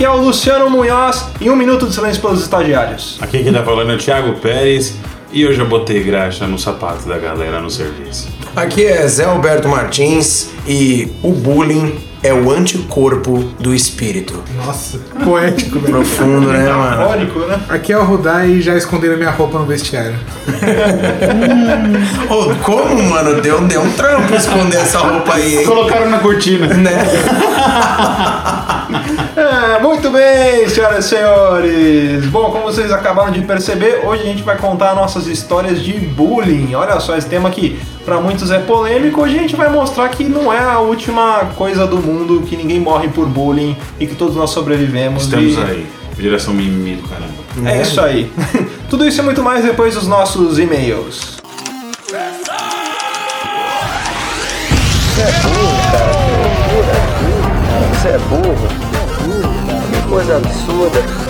Aqui é o Luciano Munhoz e um minuto de silêncio pelos estagiários. Aqui quem tá falando é o Thiago Pérez e eu já botei graxa no sapato da galera no serviço. Aqui é Zé Alberto Martins e o bullying é o anticorpo do espírito. Nossa, poético, velho. Profundo, né, mano? Fórico, né? Aqui é o Rudai e já esconderam minha roupa no vestiário. Ô, como, mano? Deu, deu um trampo esconder essa roupa aí, hein? Colocaram na cortina. Né? É, muito bem, senhoras e senhores! Bom, como vocês acabaram de perceber, hoje a gente vai contar nossas histórias de bullying. Olha só, esse tema que para muitos é polêmico, hoje a gente vai mostrar que não é a última coisa do mundo, que ninguém morre por bullying e que todos nós sobrevivemos. Estamos e... aí. Geração mimimi do caramba. É isso aí. Tudo isso e muito mais depois dos nossos e-mails. Você é burro. Que coisa absurda.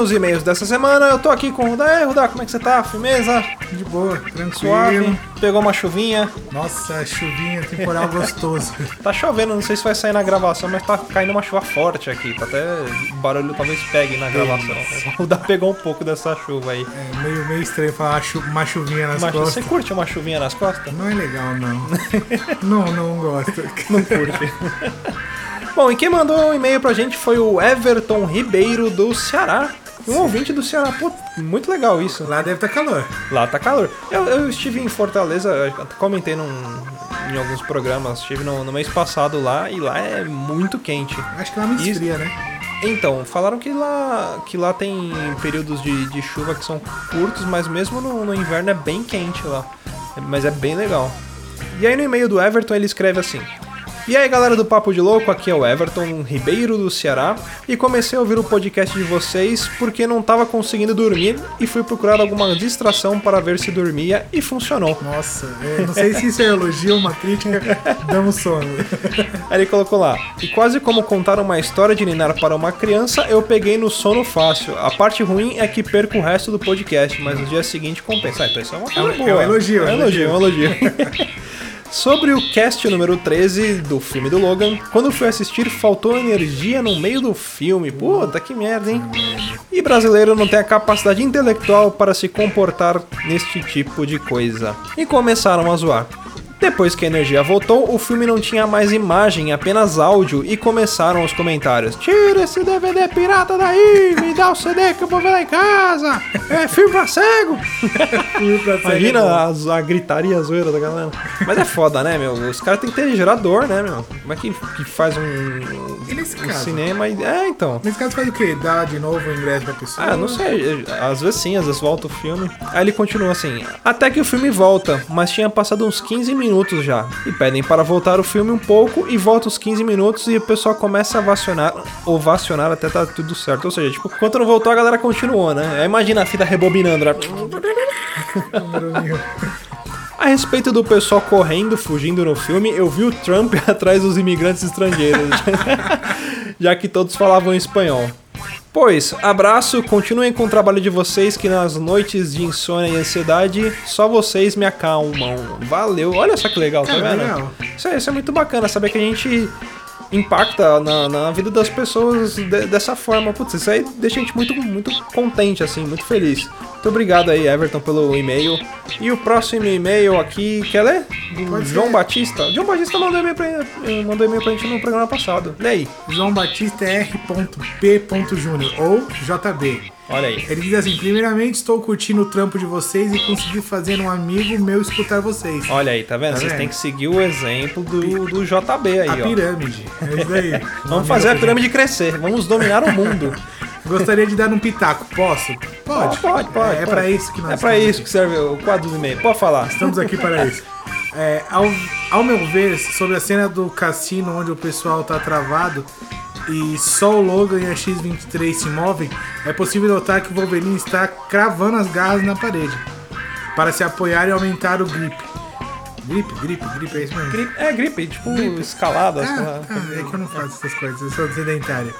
nos e-mails dessa semana eu tô aqui com o Rudá. E aí, Rudá, como é que você tá? Firmeza? De boa, tranquilo. Suave? Pegou uma chuvinha? Nossa, chuvinha, temporal gostoso. Tá chovendo, não sei se vai sair na gravação, mas tá caindo uma chuva forte aqui. Tá até. O barulho talvez pegue na gravação. O Rudá pegou um pouco dessa chuva aí. É meio, meio estranho falar chu- uma chuvinha nas Mas costas. você curte uma chuvinha nas costas? Não é legal, não. não, não gosto. Não curte. Bom, e quem mandou um e-mail pra gente foi o Everton Ribeiro do Ceará. Um ouvinte do Ceará. Pô, muito legal isso. Lá deve estar calor. Lá tá calor. Eu, eu estive em Fortaleza, comentei num, em alguns programas, estive no, no mês passado lá e lá é muito quente. Acho que lá me Isso. esfria, né? Então, falaram que lá, que lá tem períodos de, de chuva que são curtos, mas mesmo no, no inverno é bem quente lá. Mas é bem legal. E aí no e-mail do Everton ele escreve assim. E aí galera do Papo de Louco, aqui é o Everton Ribeiro do Ceará e comecei a ouvir o podcast de vocês porque não tava conseguindo dormir e fui procurar alguma distração para ver se dormia e funcionou. Nossa, é, não sei se isso é elogio ou uma crítica. Damos sono. Aí ele colocou lá. E quase como contar uma história de ninar para uma criança, eu peguei no sono fácil. A parte ruim é que perco o resto do podcast, mas no dia seguinte compensa. Ah, então isso é uma coisa É boa. é um elogio, É um elogio, é um elogio. Sobre o cast número 13 do filme do Logan, quando fui assistir faltou energia no meio do filme. Puta que merda, hein? E brasileiro não tem a capacidade intelectual para se comportar neste tipo de coisa. E começaram a zoar. Depois que a energia voltou, o filme não tinha mais imagem, apenas áudio, e começaram os comentários. Tira esse DVD pirata daí, me dá o CD que eu vou ver lá em casa. É filme pra cego. Imagina a, a gritaria a zoeira da galera. Mas é foda, né, meu? Os caras têm que ter gerador, né, meu? Como é que, que faz um, um caso? cinema? e- É, então. Nesse caso faz o quê? Dá de novo o ingresso pra pessoa? Ah, não sei. Às vezes sim, às vezes volta o filme. Aí ele continua assim. Até que o filme volta, mas tinha passado uns 15 minutos já. E pedem para voltar o filme um pouco e volta os 15 minutos e o pessoal começa a vacionar, ovacionar até tá tudo certo. Ou seja, tipo, enquanto não voltou, a galera continuou, né? Aí imagina a fita rebobinando. né? A respeito do pessoal correndo, fugindo no filme, eu vi o Trump atrás dos imigrantes estrangeiros, já que todos falavam espanhol. Pois, abraço, continuem com o trabalho de vocês, que nas noites de insônia e ansiedade, só vocês me acalmam. Valeu, olha só que legal, tá É, vendo? legal. Isso é, isso é muito bacana, saber que a gente impacta na, na vida das pessoas de- dessa forma. Putz, isso aí deixa a gente muito, muito contente, assim, muito feliz. Muito obrigado aí, Everton, pelo e-mail. E o próximo e-mail aqui, quer ler? Do. João Batista. João Batista mandou e-mail pra, eh, mandou e-mail pra gente no programa passado. Lê aí. João Batista é R.P. Júnior ou JB. Olha aí. Ele diz assim: primeiramente, estou curtindo o trampo de vocês e consegui fazer um amigo meu escutar vocês. Olha aí, tá vendo? Tá Vocês têm que seguir o exemplo do, do JB aí, a ó. pirâmide. É isso daí. Vamos fazer a pirâmide crescer, vamos dominar o mundo. Gostaria de dar um pitaco. Posso? Pode. Pode, pode. É, é pra isso que nós É pra estamos isso que serve o quadro do e-mail. Pode falar. Estamos aqui para isso. É, ao, ao meu ver, sobre a cena do cassino onde o pessoal tá travado e só o Logan e a X-23 se movem, é possível notar que o Wolverine está cravando as garras na parede para se apoiar e aumentar o grip. Grip, grip, grip, é isso mesmo. Gripe, é gripe, tipo escalada. sei lá. Ah, ah, é que eu não faço essas coisas, eu sou sedentário.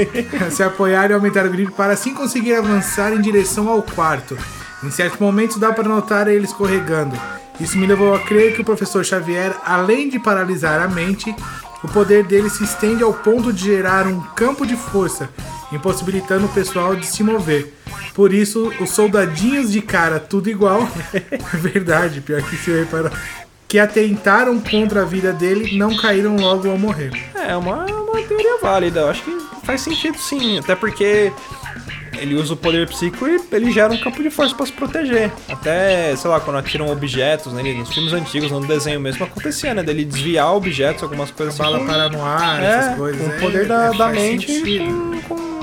Se apoiar e aumentar o grip para assim conseguir avançar em direção ao quarto. Em certos momentos dá para notar ele escorregando. Isso me levou a crer que o professor Xavier, além de paralisar a mente, o poder dele se estende ao ponto de gerar um campo de força, impossibilitando o pessoal de se mover. Por isso, os soldadinhos de cara tudo igual, verdade, pior que se eu reparar, que atentaram contra a vida dele não caíram logo ao morrer. É uma, uma teoria válida. Eu acho que faz sentido sim. Até porque ele usa o poder psíquico e ele gera um campo de força pra se proteger. Até, sei lá, quando atiram objetos nele, nos filmes antigos, no desenho mesmo, acontecia, né? Dele desviar objetos, algumas coisas Bala assim. para no ar, é, essas coisas. com o é, poder da, é, da mente sentido. com, com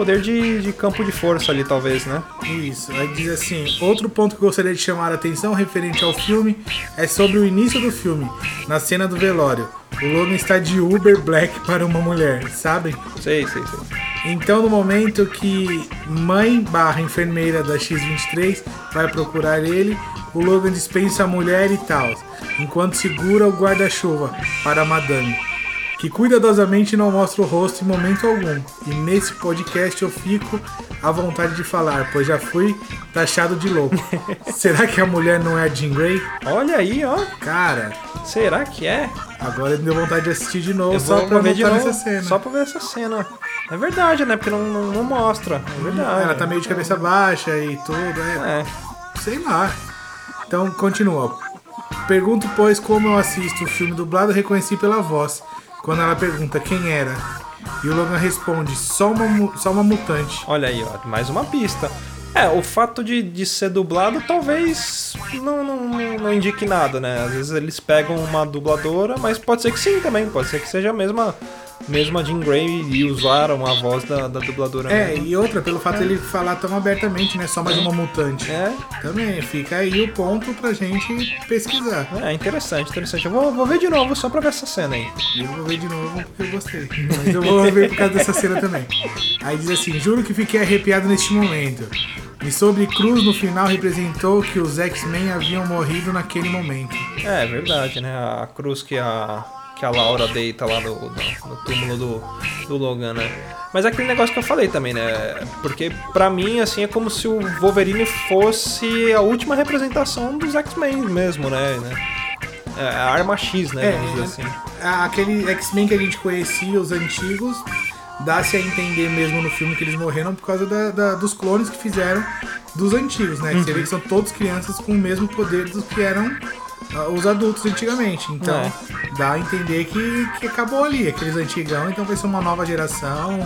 poder de, de campo de força ali, talvez, né? Isso, aí diz assim: outro ponto que eu gostaria de chamar a atenção referente ao filme é sobre o início do filme, na cena do velório. O Logan está de Uber Black para uma mulher, sabem? Sei, sei, sei. Então, no momento que mãe barra enfermeira da X-23 vai procurar ele, o Logan dispensa a mulher e tal, enquanto segura o guarda-chuva para a madame, que cuidadosamente não mostra o rosto em momento algum. E nesse podcast eu fico à vontade de falar, pois já fui taxado de louco. Será que a mulher não é a Jean Grey? Olha aí, ó. Cara, Será que é? agora me deu vontade de assistir de novo Eu só pra ver de voltar novo, nessa cena. Só pra ver essa cena. É verdade, né? Porque não, não, não mostra. É verdade. Ela tá meio de cabeça baixa e tudo, é. É. Sei lá. Então, continua. Pergunto, pois, como eu assisto o filme dublado, reconheci pela voz. Quando ela pergunta quem era. E o Logan responde, só uma, só uma mutante. Olha aí, ó, mais uma pista. É, o fato de, de ser dublado talvez não, não, não indique nada, né? Às vezes eles pegam uma dubladora, mas pode ser que sim também, pode ser que seja a mesma, mesma Jean Grey e usaram a voz da, da dubladora É, mesmo. e outra, pelo fato dele falar tão abertamente, né? Só mais uma mutante. É, Também, fica aí o ponto pra gente pesquisar. é interessante, interessante. Eu vou, vou ver de novo só pra ver essa cena aí. Eu vou ver de novo porque eu gostei. Mas eu vou ver por causa dessa cena também. Aí diz assim: Juro que fiquei arrepiado neste momento. E sobre Cruz no final representou que os X-Men haviam morrido naquele momento. É, verdade, né? A cruz que a, que a Laura deita lá no, no, no túmulo do, do Logan, né? Mas é aquele negócio que eu falei também, né? Porque pra mim, assim, é como se o Wolverine fosse a última representação dos X-Men mesmo, né? É a arma X, né? É, Vamos dizer assim. aquele X-Men que a gente conhecia, os antigos, dá-se a entender mesmo no filme que eles morreram por causa da- da- dos clones que fizeram dos antigos, né? Que você vê que são todos crianças com o mesmo poder dos que eram os adultos antigamente. Então, É. dá a entender que, que acabou ali, aqueles antigão, então vai ser uma nova geração.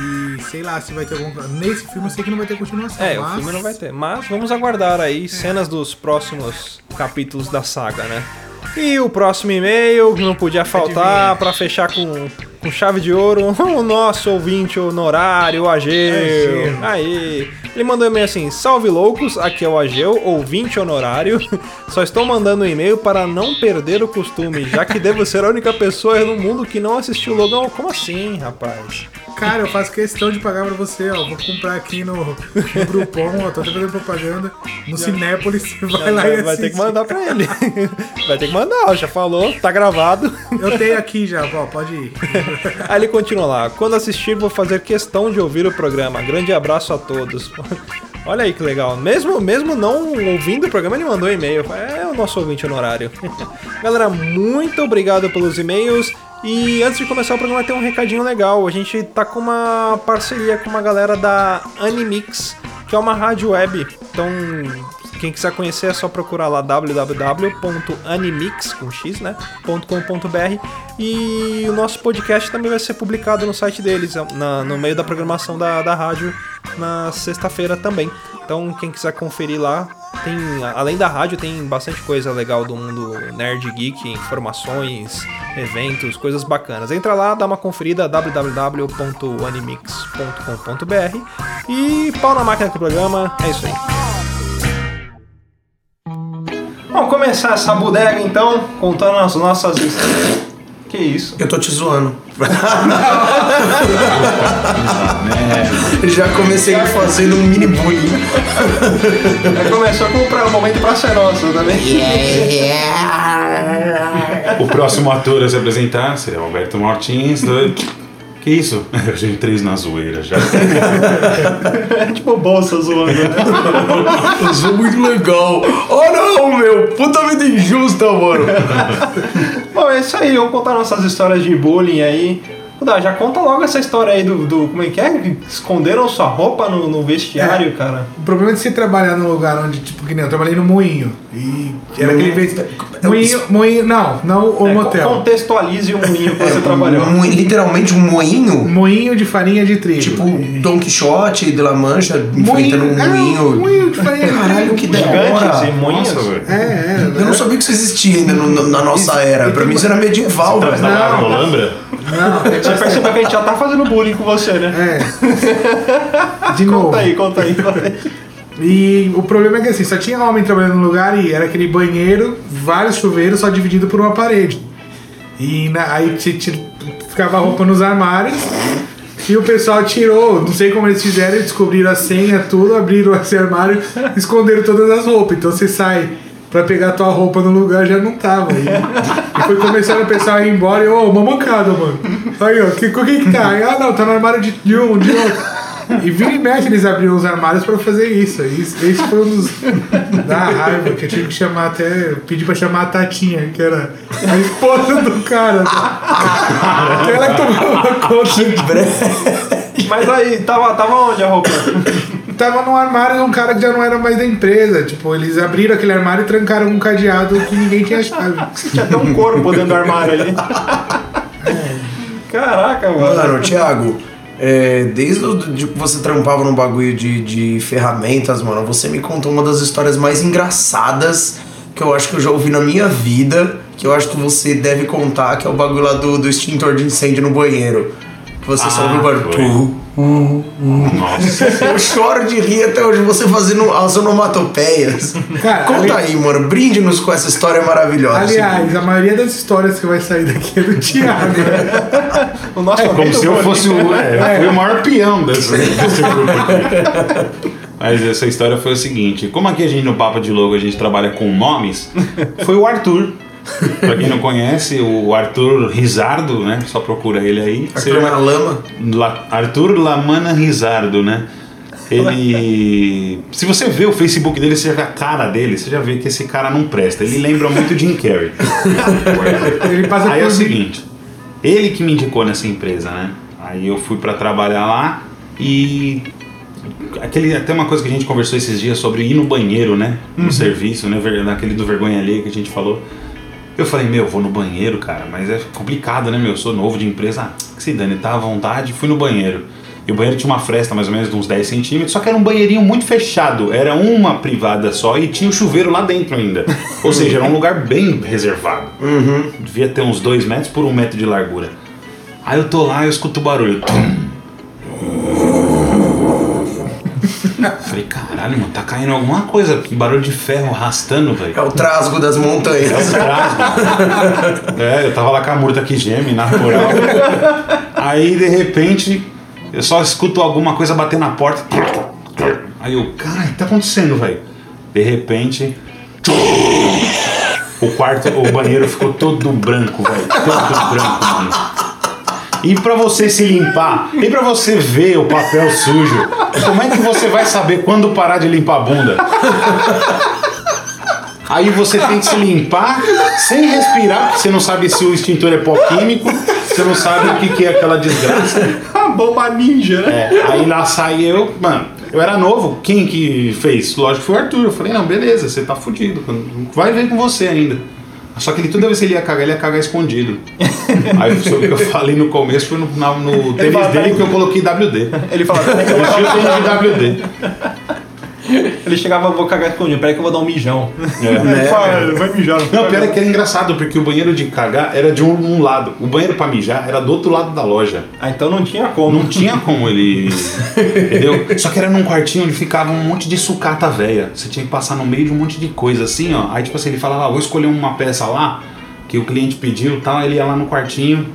E sei lá se vai ter algum. Nesse filme eu sei que não vai ter continuação. É, o mas- filme não vai ter. Mas vamos aguardar aí cenas dos próximos capítulos da saga, né? E o próximo e-mail, não podia faltar, pra fechar com, com chave de ouro, o nosso ouvinte honorário, o Ageu. Aí. Ele mandou um e-mail assim: Salve loucos, aqui é o Ageu, ouvinte honorário. Só estou mandando um e-mail para não perder o costume, já que devo ser a única pessoa no mundo que não assistiu Logan. Como assim, rapaz? Cara, eu faço questão de pagar pra você, ó. Vou comprar aqui no, no Groupon, ó. Tô até fazendo propaganda. No Cinépolis, vai lá e Vai, vai ter que assiste. mandar pra ele. Vai ter que mandar, ó, já falou, tá gravado. Eu tenho aqui já, ó, pode ir. Aí ele continua lá. Quando assistir, vou fazer questão de ouvir o programa. Grande abraço a todos. Olha aí que legal. Mesmo, mesmo não ouvindo o programa, ele mandou e-mail. É o nosso ouvinte honorário. Galera, muito obrigado pelos e-mails. E antes de começar o programa tem um recadinho legal. A gente tá com uma parceria com uma galera da Animix, que é uma rádio web. Então, quem quiser conhecer é só procurar lá www.animix com x, né, e o nosso podcast também vai ser publicado no site deles, na- no meio da programação da, da rádio na sexta-feira também. Então, quem quiser conferir lá, tem além da rádio tem bastante coisa legal do mundo nerd geek, informações, eventos, coisas bacanas. Entra lá, dá uma conferida www.animix.com.br e pau na máquina do programa, é isso aí. Vamos começar essa bodega então, contando as nossas histórias. Que isso? Eu tô te zoando. Já comecei fazendo um mini bullying. Já começou com o momento pra ser nosso também. O próximo ator a se apresentar seria o Alberto Martins. do- Que isso? Eu já entrei na zoeira já. É tipo bolsa zoando, né? Eu sou muito legal. Oh não, meu! Puta vida injusta, mano. Bom, é isso aí, vamos contar nossas histórias de bullying aí. Dá, já conta logo essa história aí do, do- Como é que é? Esconderam sua roupa no, no vestiário, cara. O problema de você trabalhar num lugar onde, tipo, que nem eu trabalhei no moinho. E era aquele vez. Moinho, moinho, não, não o É, motel. Contextualize o moinho que você trabalhou. Um- literalmente um moinho. Moinho de farinha de trigo. Tipo Don Quixote de La Mancha enfrentando um é, moinho. moinho de farinha de Caralho, que da Gigantes e hora. moinhos. Nossa, velho. É, é. Eu não sabia que isso existia ainda no- no- na nossa era. Pra mim isso era medieval, Tá velho. na Rolambra? Não, é, Você percebeu que a gente já tá fazendo bullying com você, né? é. De novo. Conta aí, conta aí. conta aí. E o problema é que assim, só tinha homem trabalhando no lugar e era aquele banheiro, vários chuveiros, só dividido por uma parede. E na- aí ti- ficava a roupa nos armários e o pessoal tirou, não sei como eles fizeram, descobriram a senha, tudo, abriram esse armário, esconderam todas as roupas. Então você sai pra pegar a tua roupa no lugar já não tava. E, e foi começando o pessoal a ir embora e, ô, uma mancada, mano. Aí, ó, que, com quem que tá? Aí, ah, não, tá no armário de, de um, de outro. E vira e mexe eles abriam os armários pra fazer isso. Isso- Esse foi um dos. da raiva, que eu tive que chamar até. Pedir pra chamar a Tatinha, que era a esposa do cara. que ela que tomava conta. Mas aí, tava, tava onde a roupa? Tava no armário de um cara que já não era mais da empresa. Tipo, eles abriram aquele armário e trancaram um cadeado que ninguém tinha chave. Tinha até um corpo dentro do armário ali. Caraca, mano. Mano, Thiago, é, desde o de que você trampava no bagulho de, de ferramentas, mano, você me contou uma das histórias mais engraçadas que eu acho que eu já ouvi na minha vida, que eu acho que você deve contar, que é o bagulho lá do, do extintor de incêndio no banheiro. Você só Ah, ouviu o barulho. Nossa. Eu choro de rir até hoje, você fazendo as onomatopeias. Cara, Conta ali- aí, mano, brinde-nos com essa história maravilhosa. Aliás, a maioria das histórias que vai sair daqui é do Thiago. né? O nosso É como se eu fosse o. É, fui o maior peão desse, desse grupo aqui. Mas essa história foi o seguinte: como aqui a gente no Papo de Logo a gente trabalha com nomes, foi o Arthur. Pra quem não conhece, o Arthur Rizardo, né? Só procura ele aí. Arthur na lama. La- Arthur Lamana Rizardo, né? Ele. Se você vê o Facebook dele, você já vê a cara dele, você já vê que esse cara não presta. Ele lembra muito Jim Carrey. Ele passa Aí é o seguinte, ele que me indicou nessa empresa, né? Aí eu fui pra trabalhar lá e aquele até uma coisa que a gente conversou esses dias sobre ir no banheiro, né? No serviço, né? Naquele do vergonha alheia que a gente falou. Eu falei, meu, vou no banheiro, cara, mas é complicado, né, meu? Eu sou novo de empresa, ah, que se dane, tá à vontade, fui no banheiro. E o banheiro tinha uma fresta mais ou menos de uns 10 centímetros, só que era um banheirinho muito fechado. Era uma privada só e tinha o chuveiro lá dentro ainda. Ou seja, era um lugar bem reservado. Devia ter uns 2 metros por um metro de largura. Aí eu tô lá e eu escuto o barulho. Tum. Falei, caralho, mano, tá caindo alguma coisa. Que barulho de ferro arrastando, velho. É o trasgo das montanhas. Atrás, mano. É, eu tava lá com a murta que geme, natural. Aí, de repente, eu só escuto alguma coisa bater na porta. Aí eu, cara, o que tá acontecendo, velho? De repente. O quarto, o banheiro ficou todo branco, velho. Todo branco, mano. E pra você se limpar, e pra você ver o papel sujo, como é que você vai saber quando parar de limpar a bunda? Aí você tem que se limpar sem respirar, porque você não sabe se o extintor é pó químico, você não sabe o que, que é aquela desgraça. A bomba ninja, né? É, aí lá sai eu, mano, eu era novo, quem que fez? Lógico que foi o Arthur. Eu falei, não, beleza, você tá fudido, vai ver com você ainda. Só que ele toda vez que ele ia cagar, ele ia cagar escondido. Aí sobre o que eu falei no começo foi no, na- no tênis dele "Peraí." que eu coloquei WD. Ele peraí que eu tinha dar o tênis de. WD. Ele chegava, vou cagar escondido, peraí que eu vou dar um mijão. É. Ele fala, vai mijar. Não, pior é que era engraçado, porque o banheiro de cagar era de um, um lado. O banheiro pra mijar era do outro lado da loja. Ah, então não tinha como. Não tinha como ele. Entendeu? Só que era num quartinho onde ficava um monte de sucata velha. Você tinha que passar no meio de um monte de coisa assim, ó. Aí, tipo assim, ele falava, ah, vou escolher uma peça lá, que o cliente pediu e tal. Aí ele ia lá no quartinho.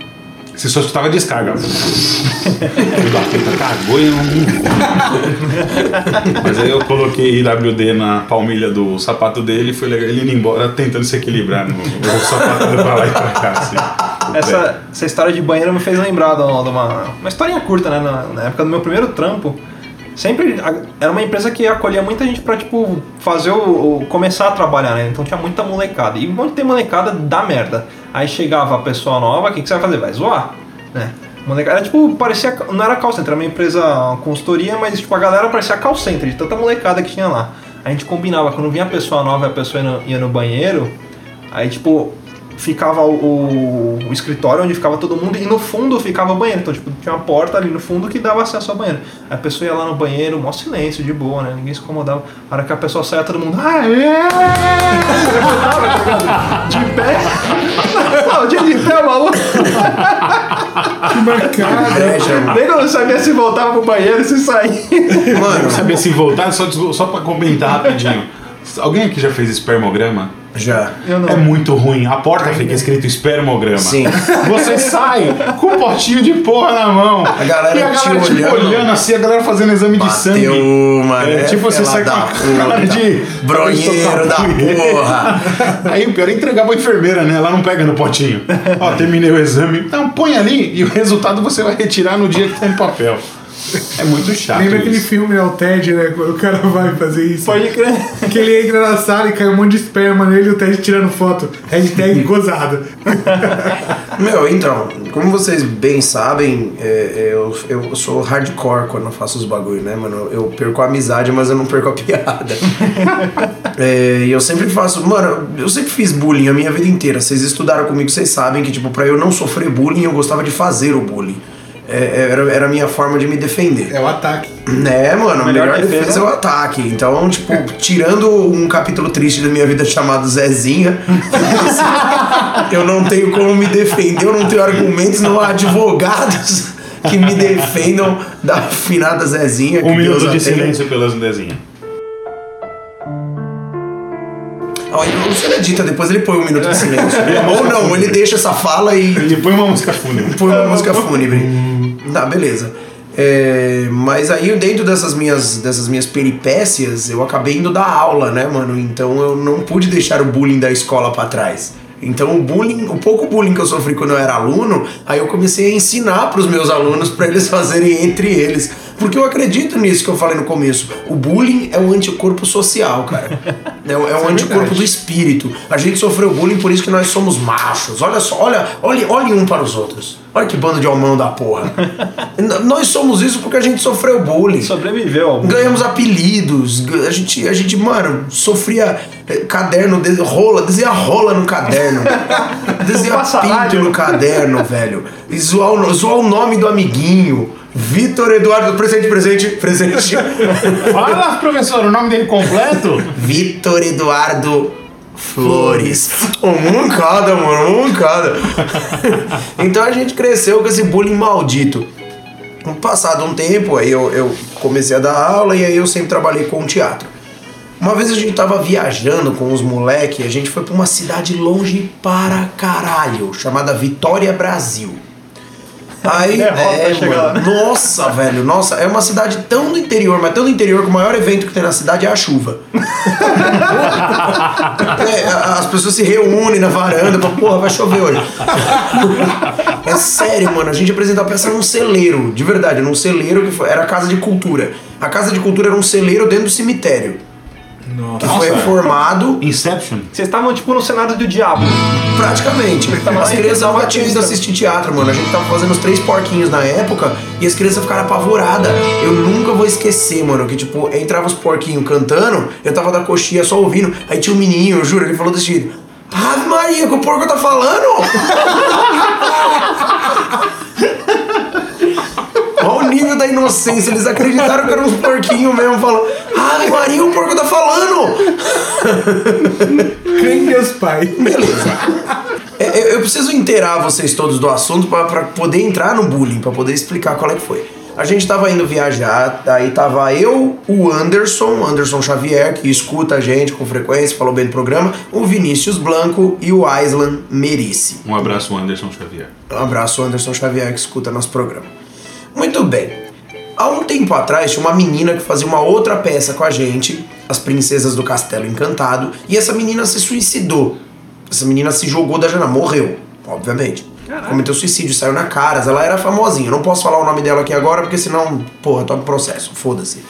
Você só escutava descarga. Da puta, cagou e eu não. Mas aí eu coloquei IWD na palmilha do sapato dele e foi legal. Ele indo embora tentando se equilibrar no, no sapato pra lá e pra cá, assim. Essa, essa história de banheiro me fez lembrar de uma, de uma, uma historinha curta, né? Na, na época do meu primeiro trampo, sempre a- era uma empresa que acolhia muita gente pra, tipo, fazer o, o- começar a trabalhar, né? Então tinha muita molecada. E onde tem molecada, dá merda. Aí chegava a pessoa nova, o que, que você vai fazer? Vai zoar, né? Molecada, era, tipo, parecia, não era call center, era uma empresa, uma consultoria, mas tipo, a galera parecia call center, de tanta molecada que tinha lá. A gente combinava, quando vinha a pessoa nova e a pessoa ia no, ia no banheiro, aí tipo, ficava o, o- escritório onde ficava todo mundo e no fundo ficava o banheiro. Então, tipo, tinha uma porta ali no fundo que dava acesso ao banheiro. A pessoa ia lá no banheiro, mó silêncio, de boa, né? Ninguém se incomodava. A hora que a pessoa saia, todo mundo. Tá ligado? De pé. Não, de de pé, maluco. Que bacana. Inveja, mano. Nem não sabia se voltava pro banheiro, se saía. Mano, Não sabia se voltar, só, só pra comentar rapidinho. Alguém aqui já fez espermograma? Já. Eu não. É muito ruim. A porta fica escrito espermograma. Sim. Você sai com um potinho de porra na mão. A galera e a te galera tipo, olhando. olhando assim, a galera fazendo exame de sangue. Bateu uma, É, né? tipo, você sai com a cara de... Bronheiro da porra. Aí o pior é entregar pra enfermeira, né? Ela não pega no potinho. Ó, terminei o exame. Então põe ali e o resultado você vai retirar no dia que tá no papel. É muito chato Lembra aquele filme, né, o Ted, né? Quando o cara vai fazer isso. Pode crer. Que ele entra na sala e cai um monte de esperma nele e o Ted tirando foto. Hashtag gozado. Meu, então, como vocês bem sabem, é, é, eu, eu sou hardcore quando eu faço os bagulho, né, mano? Eu perco a amizade, mas eu não perco a piada. É, E eu sempre faço. Mano, eu sempre fiz bullying a minha vida inteira. Vocês estudaram comigo, vocês sabem que, tipo, pra eu não sofrer bullying, eu gostava de fazer o bullying. É, era, era a minha forma de me defender. É o ataque. É, mano, a Melhor melhor, defesa, defesa. é o ataque. Então, tipo, tirando um capítulo triste da minha vida chamado Zezinha, eu não tenho como me defender, eu não tenho argumentos, não há advogados que me defendam da finada Zezinha. Um minuto de silêncio. Ó, e o Luciano edita, depois ele põe um minuto de silêncio. Ou não, ele deixa essa fala e Ele põe uma música fúnebre. Põe uma música fúnebre. Tá, beleza. É, mas aí dentro dessas minhas, dessas minhas peripécias, eu acabei indo dar aula, né, mano? Então eu não pude deixar o bullying da escola pra trás. Então o bullying, o pouco bullying que eu sofri quando eu era aluno, aí eu comecei a ensinar pros meus alunos pra eles fazerem entre eles. Porque eu acredito nisso que eu falei no começo. O bullying é um anticorpo social, cara. É, um- é um anticorpo do espírito. A gente sofreu bullying por isso que nós somos machos. Olha só, olha, olhe, olhe um para os outros. Olha que bando de homão da porra. Nós somos isso porque a gente sofreu bullying. Sobreviveu ao Ganhamos apelidos, a gente, a gente, mano, sofria eh, caderno, de, rola, desenha rola no caderno, desenha Passarário. pinto no caderno, velho, e zoar, o- zoar o nome do amiguinho, Vitor Eduardo, presente, presente, presente, Fala, professor, o nome dele completo? Vitor Eduardo Flores. Um cada, mano, um cada. então a gente cresceu com esse bullying maldito. Passado um tempo, aí eu, eu comecei a dar aula e aí eu sempre trabalhei com teatro. Uma vez a gente tava viajando com os moleques, a gente foi pra uma cidade longe para caralho, chamada Vitória Brasil. Aí, é, pra chegar lá. mano, nossa, velho, nossa, é uma cidade tão do interior, mas tão do interior que o maior evento que tem na cidade é a chuva. É, as pessoas se reúnem na varanda pra, porra, vai chover hoje. É sério, mano, a gente apresentou a peça num celeiro, de verdade, num celeiro que foi- era a Casa de Cultura. A Casa de Cultura era um celeiro dentro do cemitério. Que foi reformado Inception? Vocês estavam tipo no cenário do diabo. praticamente. As crianças tinham ido tenso. assistir teatro, mano. A gente tava fazendo os três porquinhos na época e as crianças ficaram apavoradas. Eu nunca vou esquecer, mano, que tipo, entrava os porquinhos cantando, eu tava da coxinha só ouvindo, aí tinha um menininho, eu juro, ele falou desse jeito. Ave Maria, que o porco tá falando! Olha o nível da inocência, eles acreditaram que eram uns porquinhos mesmo, falando, Ave Maria, o porco tá falando! Crê em Deus Pai. Beleza. É, Eu, eu preciso inteirar vocês todos do assunto pra pra poder entrar no bullying, pra poder explicar qual é que foi. A gente tava indo viajar, daí tava eu, o Anderson, Anderson Xavier, que escuta a gente com frequência, falou bem do programa, o Vinícius Blanco e o Aislan Merici. Um abraço, Anderson Xavier. Um abraço, Anderson Xavier, que escuta nosso programa. Muito bem. Há um tempo atrás tinha uma menina que fazia uma outra peça com a gente, As Princesas do Castelo Encantado, e essa menina se suicidou. Essa menina se jogou da janela, morreu, obviamente. Cometeu suicídio, saiu na Caras, ela era famosinha. Não posso falar o nome dela aqui agora, porque senão, porra, toma processo, foda-se.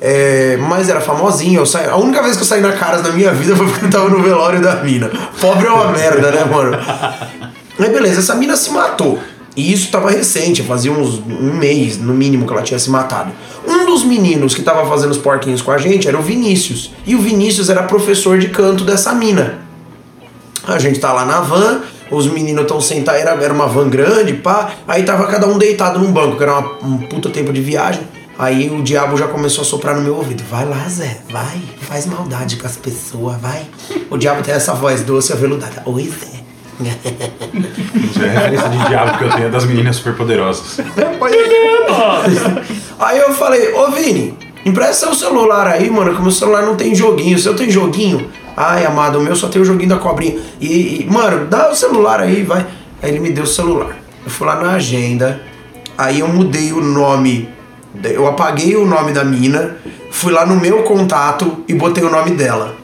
É, mas era famosinha, eu saí, a única vez que eu saí na Caras na minha vida foi porque eu tava no velório da mina. Pobre é uma merda, né, mano? Aí beleza, essa mina se matou. E isso tava recente, fazia uns um mês, no mínimo, que ela tinha se matado. Um dos meninos que tava fazendo os porquinhos com a gente era o Vinícius. E o Vinícius era professor de canto dessa mina. A gente tá lá na van, os meninos estão sentados, era, era uma van grande, pá. Aí tava cada um deitado num banco, que era uma- um puta tempo de viagem. Aí o diabo já começou a soprar no meu ouvido. Vai lá, Zé, vai, faz maldade com as pessoas, vai. O diabo tem essa voz doce e aveludada. Oi, Zé. Isso é a referência de diabo que eu tenho das meninas superpoderosas. Aí eu falei, ô Vini, empresta seu celular aí, mano, que meu celular não tem joguinho. O seu tem joguinho? Ai, amado, o meu só tem o joguinho da cobrinha. E, e, mano, dá o celular aí, vai. Aí ele me deu o celular. Eu fui lá na agenda, aí eu mudei o nome, eu apaguei o nome da mina, fui lá no meu contato e botei o nome dela.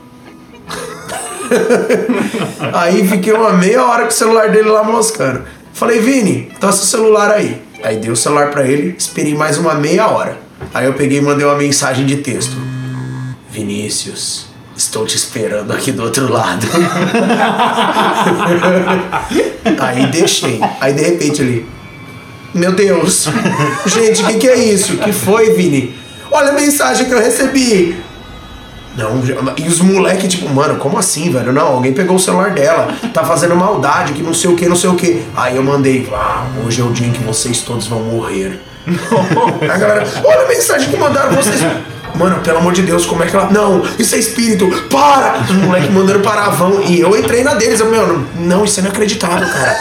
Aí fiquei uma meia hora com o celular dele lá moscando. Falei, Vini, tá seu celular aí. Aí dei o celular pra ele, esperei mais uma meia hora. Aí eu peguei e mandei uma mensagem de texto. Vinícius, estou te esperando aqui do outro lado. aí deixei. Aí de repente ele. Meu Deus! Gente, o que, que é isso? que foi, Vini? Olha a mensagem que eu recebi! Não, e os moleque, tipo, mano, como assim, velho? Não, alguém pegou o celular dela, tá fazendo maldade, que não sei o que, não sei o que. Aí eu mandei, ah, hoje é o dia em que vocês todos vão morrer. A galera, olha a mensagem que mandaram vocês. Mano, pelo amor de Deus, como é que ela. Não, isso é espírito, para! Os moleque mandando paravão. E eu entrei na deles, eu, meu, não, isso é inacreditável, cara.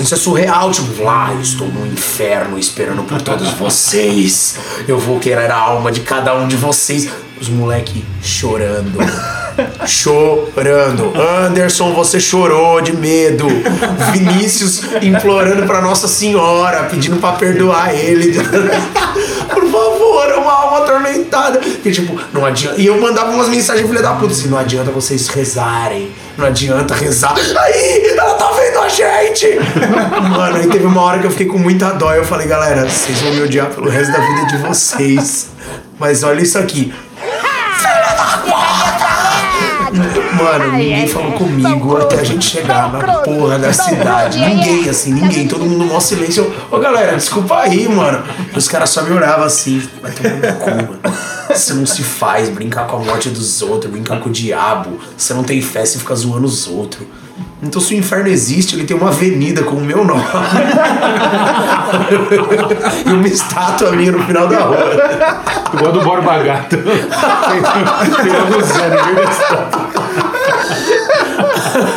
Isso é surreal, tipo, lá eu estou no inferno esperando por todos vocês. Eu vou querer a alma de cada um de vocês. Os moleque chorando. Chorando. Anderson, você chorou de medo. Vinícius implorando pra Nossa Senhora, pedindo pra perdoar ele. Por favor, uma alma atormentada. Que tipo, não adianta. E eu mandava umas mensagens, filha da puta, assim, não adianta vocês rezarem. Não adianta rezar. Aí, ela tá vendo a gente! Mano, aí teve uma hora que eu fiquei com muita dó. Eu falei, galera, vocês vão me odiar pelo resto da vida de vocês. Mas olha isso aqui. Mano, ninguém falou comigo até a gente chegar na porra da cidade. Ninguém, assim, ninguém. Todo mundo no maior silêncio. Ô galera, desculpa aí, mano. Os caras só me olhavam assim. Vai tomar no cu, mano. Você não se faz brincar com a morte dos outros, brincar com o diabo. Você não tem fé, você fica zoando os outros. Então, se o inferno existe, ele tem uma avenida com o meu nome. e uma estátua minha no final da rua. Igual do Borba Gato. Zé no meio da história.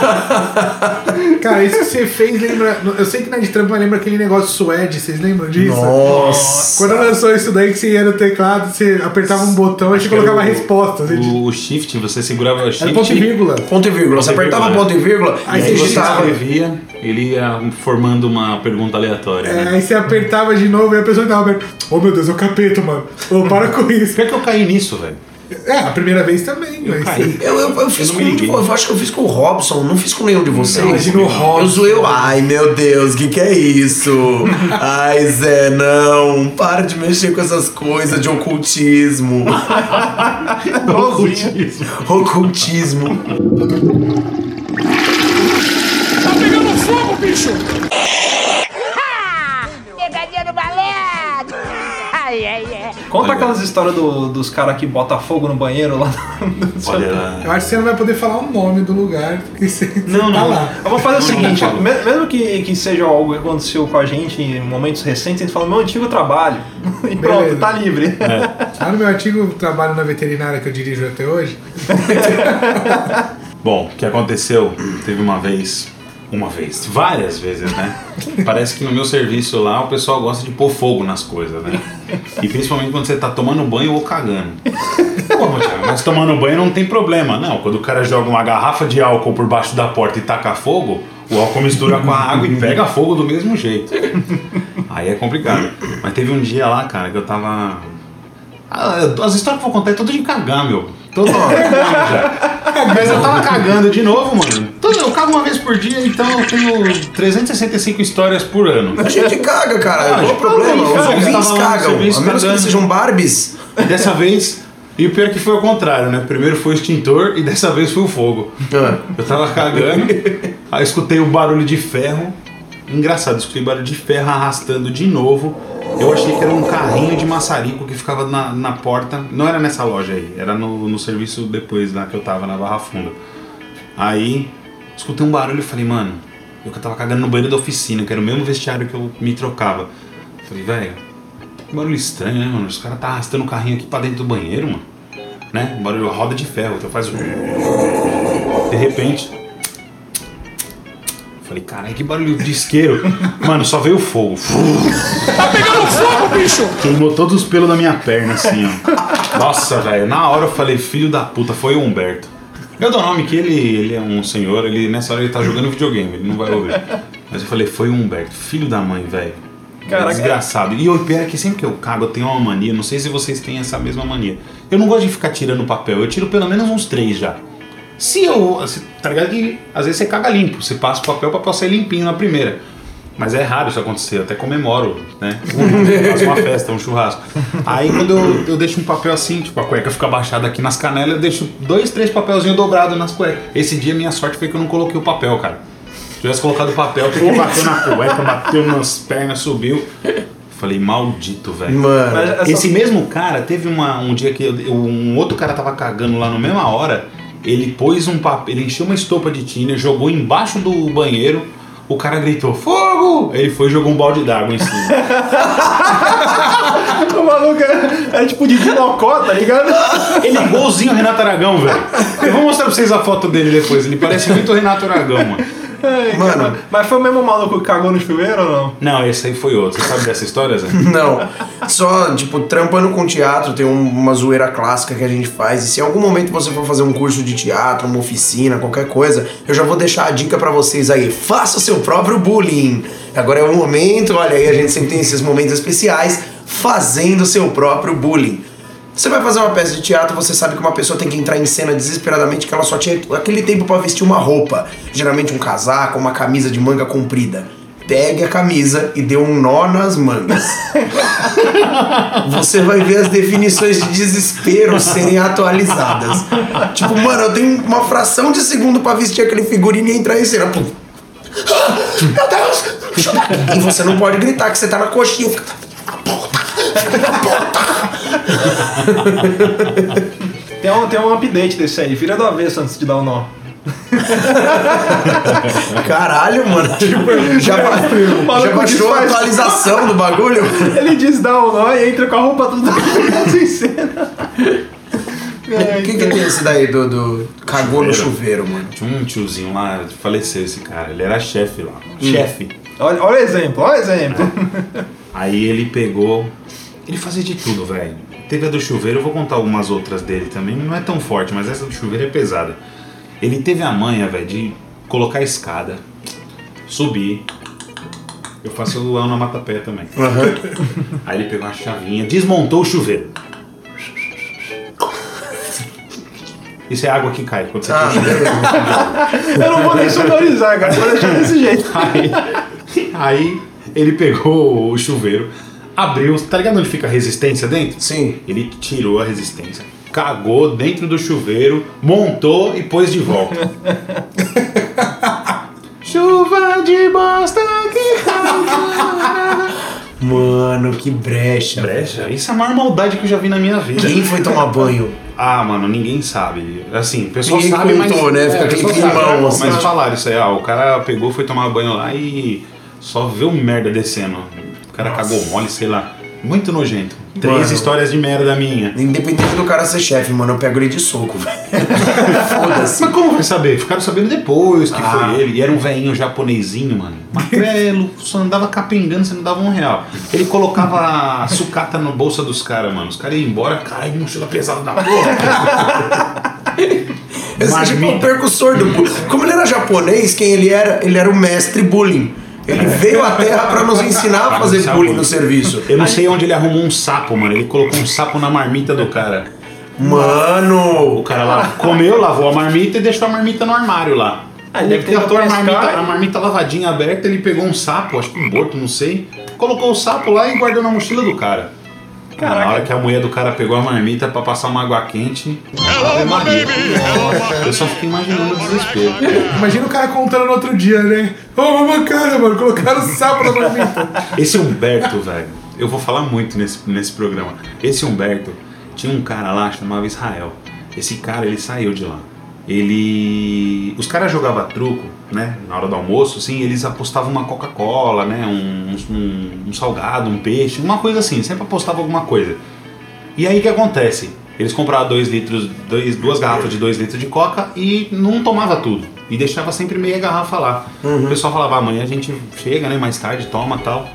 Cara, isso que você fez lembra. Eu sei que na de Trump mas lembra aquele negócio suede, vocês lembram disso? Nossa. Quando lançou isso daí que você ia no teclado, você apertava um botão e você colocava a resposta. Você... O shift, você segurava o shift. Era ponto e vírgula. Ponto e vírgula. Você e apertava vírgula. ponto e vírgula, Aí aí você você escrevia, ele ia formando uma pergunta aleatória. É, né? aí você apertava de novo e a pessoa tava aberta. Oh meu Deus, é o capeta, mano. Ô, para com isso. Pior que eu caí nisso, velho. É, a primeira vez também, mas. caí. Eu, eu, eu fiz Eu com não um de. Eu acho que eu fiz com o Robson, não fiz com nenhum de vocês. imagina o Robson. Eu zoei o. Ai, meu Deus, que que é isso? Ai, Zé, não. Para de mexer com essas coisas de ocultismo. Ocultismo. Ocultismo. Pegadinha do balé! Ai, ai, ai. Conta aquelas histórias do- dos caras que botam fogo no banheiro lá. Olha lá. Eu acho que você não vai poder falar o nome do lugar, porque você, Não, tá não. lá. Eu vou fazer o seguinte, mesmo que, que seja algo que aconteceu com a gente em momentos recentes, a gente fala meu antigo trabalho. E pronto, Beleza. tá livre. Lá no meu antigo trabalho na veterinária que eu dirijo até hoje, Bom, o que aconteceu? Teve uma vez, uma vez, várias vezes, né? Parece que no meu serviço lá o pessoal gosta de pôr fogo nas coisas, né? E principalmente quando você tá tomando banho ou cagando. Pô, Thiago, mas tomando banho não tem problema. Não, quando o cara joga uma garrafa de álcool por baixo da porta e taca fogo, o álcool mistura com a água e pega fogo do mesmo jeito. Aí é complicado. Mas teve um dia lá, cara, que eu tava. Ah, As histórias que eu vou contar é tudo de cagar, meu. Todo Mas eu tava cagando de novo, mano. Todo- Eu cago uma vez por dia, então eu tenho 365 histórias por ano. A gente caga, cara. Ah, Qual o problema? Os ouvintes cagam. A menos que sejam Barbies. E dessa vez. E o pior é que foi ao contrário, né? Primeiro foi o extintor e dessa vez foi o fogo. Ah. Eu tava cagando, aí escutei o barulho de ferro. Engraçado, escutei barulho de ferro arrastando de novo. Eu achei que era um carrinho de maçarico que ficava na, na porta. Não era nessa loja aí, era no, no serviço depois lá que eu tava na Barra Funda. Aí escutei um barulho e falei, mano, eu que tava cagando no banheiro da oficina, que era o mesmo vestiário que eu me trocava. Falei, velho, que barulho estranho, né, mano? Os caras tá arrastando o carrinho aqui pra dentro do banheiro, mano. Né? Um barulho roda de ferro, então faz. um- De repente. Falei, caralho, que barulho de isqueiro. Mano, só veio fogo. Tá pegando fogo, bicho! Queimou todos os pelos da minha perna, assim, ó. Nossa, velho. Na hora eu falei, filho da puta, foi o Humberto. Eu dou nome que ele, ele é um senhor, ele nessa hora ele tá jogando videogame, ele não vai ouvir. Mas eu falei, foi o Humberto, filho da mãe, velho. Caraca. Desgraçado. E o pior é que sempre que eu cago, eu tenho uma mania, não sei se vocês têm essa mesma mania. Eu não gosto de ficar tirando papel, eu tiro pelo menos uns três já. Se eu. Tá ligado que às vezes você caga limpo, você passa o papel, o papel sai limpinho na primeira. Mas é raro isso acontecer, eu até comemoro, né? Faço uma festa, um churrasco. Aí quando eu, eu deixo um papel assim, tipo, a cueca fica baixada aqui nas canelas, eu deixo dois, três papelzinhos dobrados nas cuecas. Esse dia minha sorte foi que eu não coloquei o papel, cara. Se tivesse colocado o papel, porque bateu na cueca, bateu nas pernas, subiu. Falei, maldito, velho. Mano. Essa- Esse mesmo cara, teve uma, um dia que eu- um outro cara tava cagando lá na mesma hora. Ele pôs um papel, ele encheu uma estopa de tiner, jogou embaixo do banheiro. O cara gritou, fogo! Ele foi e jogou um balde d'água em cima. O maluco é, é tipo de Dinocó, tá ligado? Ele é igualzinho o Renato Aragão, velho. Eu vou mostrar pra vocês a foto dele depois. Ele parece muito o Renato Aragão, mano. Ai, Mano. cara, Mas foi o mesmo maluco que cagou no chuveiro ou não? Não, esse aí foi outro. Você sabe dessa história, Zé? Não. Só, tipo, trampando com teatro, tem um- uma zoeira clássica que a gente faz. E se em algum momento você for fazer um curso de teatro, uma oficina, qualquer coisa, eu já vou deixar a dica pra vocês aí. Faça o seu próprio bullying. Agora é o momento, olha aí, a gente sempre tem esses momentos especiais fazendo o seu próprio bullying. Você vai fazer uma peça de teatro, você sabe que uma pessoa tem que entrar em cena desesperadamente, que ela só tinha aquele tempo pra vestir uma roupa, geralmente um casaco, uma camisa de manga comprida. Pegue a camisa e dê um nó nas mangas. Você vai ver as definições de desespero serem atualizadas. Tipo, mano, eu tenho uma fração de segundo pra vestir aquele figurino e entrar em cena. Pum. Ah, Meu Deus! E você não pode gritar que você tá na coxinha. Fica, "Filha da puta! Tem um, tem um update desse aí, vira do avesso antes de dar o nó. Caralho, mano. Tipo, já, ba- já baixou a atualização do bagulho? Ele diz dá o nó e entra com a roupa toda em cena. O que, que tem esse daí do, do cagou no chuveiro, mano? Tinha um tiozinho lá, faleceu esse cara. Ele era chefe lá. Chefe. Olha, olha o exemplo, olha o exemplo. Aí ele pegou. Ele fazia de tudo, velho. Teve a do chuveiro, eu vou contar algumas outras dele também. Não é tão forte, mas essa do chuveiro é pesada. Ele teve a manha, velho, de colocar a escada, subir. Eu faço o na Matapé também. Aí ele pegou a chavinha, desmontou o chuveiro. Isso é água que cai quando você Ah. Eu não vou nem sonorizar, cara. Vou deixar desse jeito. Aí, aí ele pegou o chuveiro, abriu, tá ligado onde fica a resistência dentro? Sim. Ele tirou a resistência, cagou dentro do chuveiro, montou e pôs de volta. Chuva de bosta que Mano, que brecha. Brecha, isso é a maior maldade que eu já vi na minha vida. Quem foi tomar banho? Ah, mano, ninguém sabe. Assim, o pessoal Ninguém sabe, contou, mas... né? Fica o aquele climão, assim. Mas falaram isso aí, ah, o cara pegou, foi tomar banho lá e só viu merda descendo. O cara cagou mole, sei lá. Muito nojento. Três Mano. histórias de merda minha. Independente do cara ser chefe, mano, eu pego ele de soco. Foda-se. Mas como vai saber? Ficaram sabendo depois que Ah. foi ele. E era um velhinho japonesinho, mano. Magrelo, só andava capengando, você não dava um real. Ele colocava sucata no bolsa dos caras, mano. Os caras iam embora, caralho, mochila pesada da porra. Esse é tipo o percussor do bullying. Como ele era japonês, quem ele era? Ele era o mestre bullying. Ele veio à Terra pra nos ensinar a fazer Sapo. bullying no serviço. Eu não sei onde ele arrumou um sapo, mano. Ele colocou um sapo na marmita do cara. O Mano! cara lá comeu, lavou a marmita e deixou a marmita no armário lá. Ah, ele deve ter Catou a marmita, a marmita lavadinha aberta, ele pegou um sapo, acho que um morto, não sei. Colocou o sapo lá e guardou na mochila do cara. Caraca. Na hora que a mulher do cara pegou a marmita pra passar uma água quente. Ave Maria. Eu só fiquei imaginando o desespero. Imagina o cara contando no outro dia, né? Ô, uma cara, mano, colocaram sapo na marmita. Esse Humberto, velho, eu vou falar muito nesse, nesse programa. Esse Humberto tinha um cara lá chamava Israel. Esse cara, ele saiu de lá. Ele. Os caras jogavam truco, né? Na hora do almoço, assim, eles apostavam uma Coca-Cola, né? Um, um, um salgado, um peixe, uma coisa assim, sempre apostavam alguma coisa. E aí o que acontece? Eles compravam dois litros, dois, duas garrafas de 2 litros de coca e não tomava tudo. E deixava sempre meia garrafa lá. O pessoal falava, "Ah, amanhã a gente chega, né? Mais tarde, toma tal.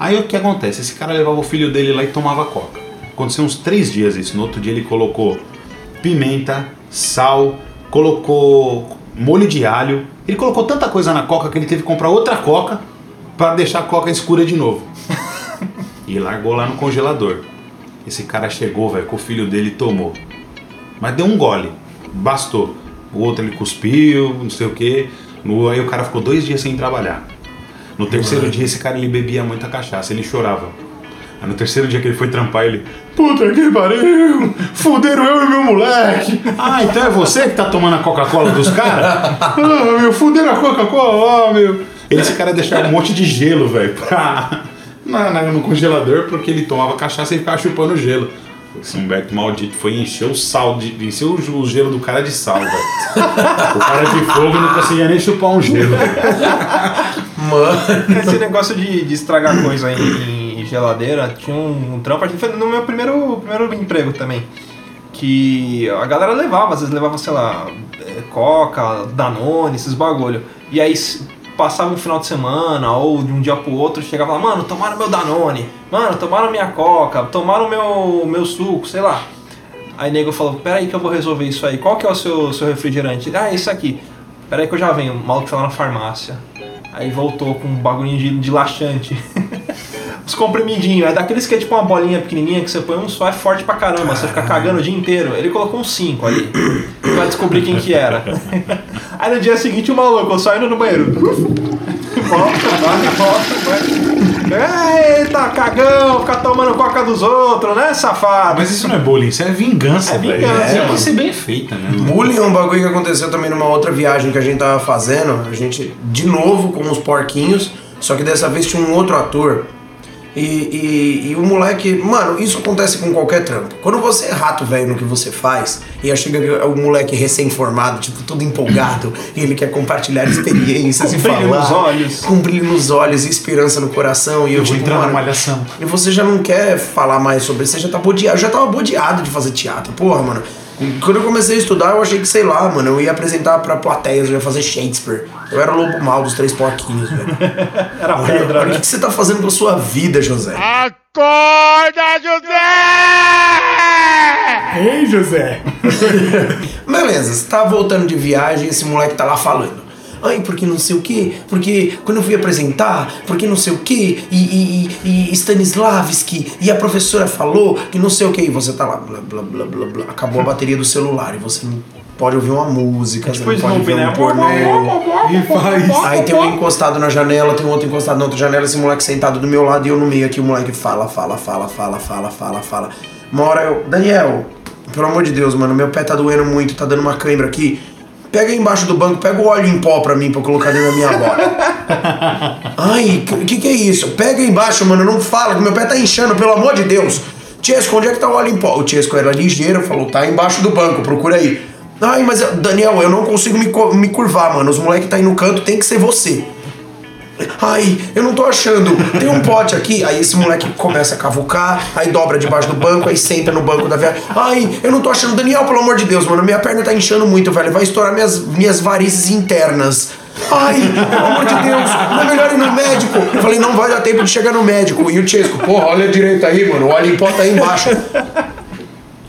Aí o que acontece? Esse cara levava o filho dele lá e tomava coca. Aconteceu uns três dias isso. No outro dia ele colocou pimenta, sal, colocou molho de alho. Ele colocou tanta coisa na coca que ele teve que comprar outra coca para deixar a coca escura de novo. e largou lá no congelador. Esse cara chegou, velho, com o filho dele e tomou. Mas deu um gole. Bastou. O outro ele cuspiu, não sei o quê. No, aí o cara ficou dois dias sem trabalhar. No terceiro dia esse cara ele bebia muita cachaça, ele chorava. Aí no terceiro dia que ele foi trampar, ele. Puta que pariu! Fuderam eu e meu moleque! Ah, então é você que tá tomando a Coca-Cola dos caras? Ah, meu, fuderam a Coca-Cola, ah, meu. Esse cara deixava um monte de gelo, velho, pra. na- na- no congelador, porque ele tomava cachaça e ficava chupando gelo. Esse Humberto maldito foi encher o sal, de, encher o, o gelo do cara de sal, velho. O cara de fogo não conseguia nem chupar um gelo. velho. Mano. Esse negócio de, de estragar coisa em geladeira, tinha um, um trampo, foi no meu primeiro, primeiro emprego também. Que a galera levava, às vezes levava, sei lá, eh, Coca, Danone, esses bagulho. E aí passava um final de semana ou de um dia pro outro, chegava lá, mano, tomaram meu Danone, mano, tomaram minha Coca, tomaram meu, meu suco, sei lá. Aí nego falou, peraí que eu vou resolver isso aí. Qual que é o seu, seu refrigerante? Ah, esse aqui. Peraí que eu já venho. O maluco foi lá na farmácia. Aí voltou com um bagulhinho de, de laxante. Os comprimidinhos. É daqueles que é tipo uma bolinha pequenininha que você põe um só, é forte pra caramba. Você fica cagando o dia inteiro. Ele colocou uns 5 ali. pra descobrir quem que era. Aí no dia seguinte o maluco só indo no banheiro. volta, vai, volta, vai. Eita, cagão, ficar tomando coca dos outros, né, safado? Mas isso não é bullying, isso é vingança, É velho. vingança, Tem mano. que ser bem feita, né? Bullying é um bagulho que aconteceu também numa outra viagem que a gente tava fazendo. A gente, de novo, com os porquinhos, só que dessa vez tinha um outro ator. E, e, e o moleque, mano, isso acontece com qualquer trampo. Quando você é rato velho no que você faz, e aí chega o moleque recém-formado, tipo, todo empolgado, e ele quer compartilhar experiências Com e brilho falar. nos olhos. Com brilho nos olhos e esperança no coração. E eu, Eu tipo, entrar na mano, malhação. e você já não quer falar mais sobre isso, você já tá bodeado. Eu já tava bodeado de fazer teatro. Porra, mano. Quando eu comecei a estudar, eu achei que, sei lá, mano, eu ia apresentar pra plateias, eu ia fazer Shakespeare. Eu era o lobo mal dos três porquinhos, velho. Era Olha, pedra, olha o né? que que você tá fazendo com a sua vida, José. Acorda, José! Ei, José! Beleza, você tá voltando de viagem, esse moleque tá lá falando. Ai, porque não sei o que, porque quando eu fui apresentar, porque não sei o que, e, e, e, e Stanislavski, e a professora falou que não sei o que, e você tá lá, blá blá blá blá blá, acabou a bateria do celular e você não pode ouvir uma música, você não pode Snoopy, ver né? um pornô. E faz. Aí tem um encostado na janela, tem um outro encostado na outra janela, esse moleque sentado do meu lado e eu no meio aqui, o moleque fala, fala, fala, fala, fala, fala, fala. Uma hora eu, Daniel, pelo amor de Deus, mano, meu pé tá doendo muito, tá dando uma cãibra aqui. Pega aí embaixo do banco, pega o óleo em pó pra mim, pra eu colocar dentro da minha bota. Ai, o que, que é isso? Pega aí embaixo, mano, não fala, que meu pé tá inchando, pelo amor de Deus. Tiesco, onde é que tá o óleo em pó? O Tiesco era ligeiro, falou, tá embaixo do banco, procura aí. Ai, mas Daniel, eu não consigo me, me curvar, mano. Os moleques tá aí no canto, tem que ser você. Ai, eu não tô achando. Tem um pote aqui. Aí esse moleque começa a cavucar, aí dobra debaixo do banco, aí senta no banco da viagem. Ai, eu não tô achando. Daniel, pelo amor de Deus, mano, minha perna tá inchando muito, velho. Vai estourar minhas, minhas varizes internas. Ai, pelo amor de Deus, não é melhor ir no médico. Eu falei, não vai dar tempo de chegar no médico. E o Chesco, porra, olha direito aí, mano. O óleo em pó tá aí embaixo.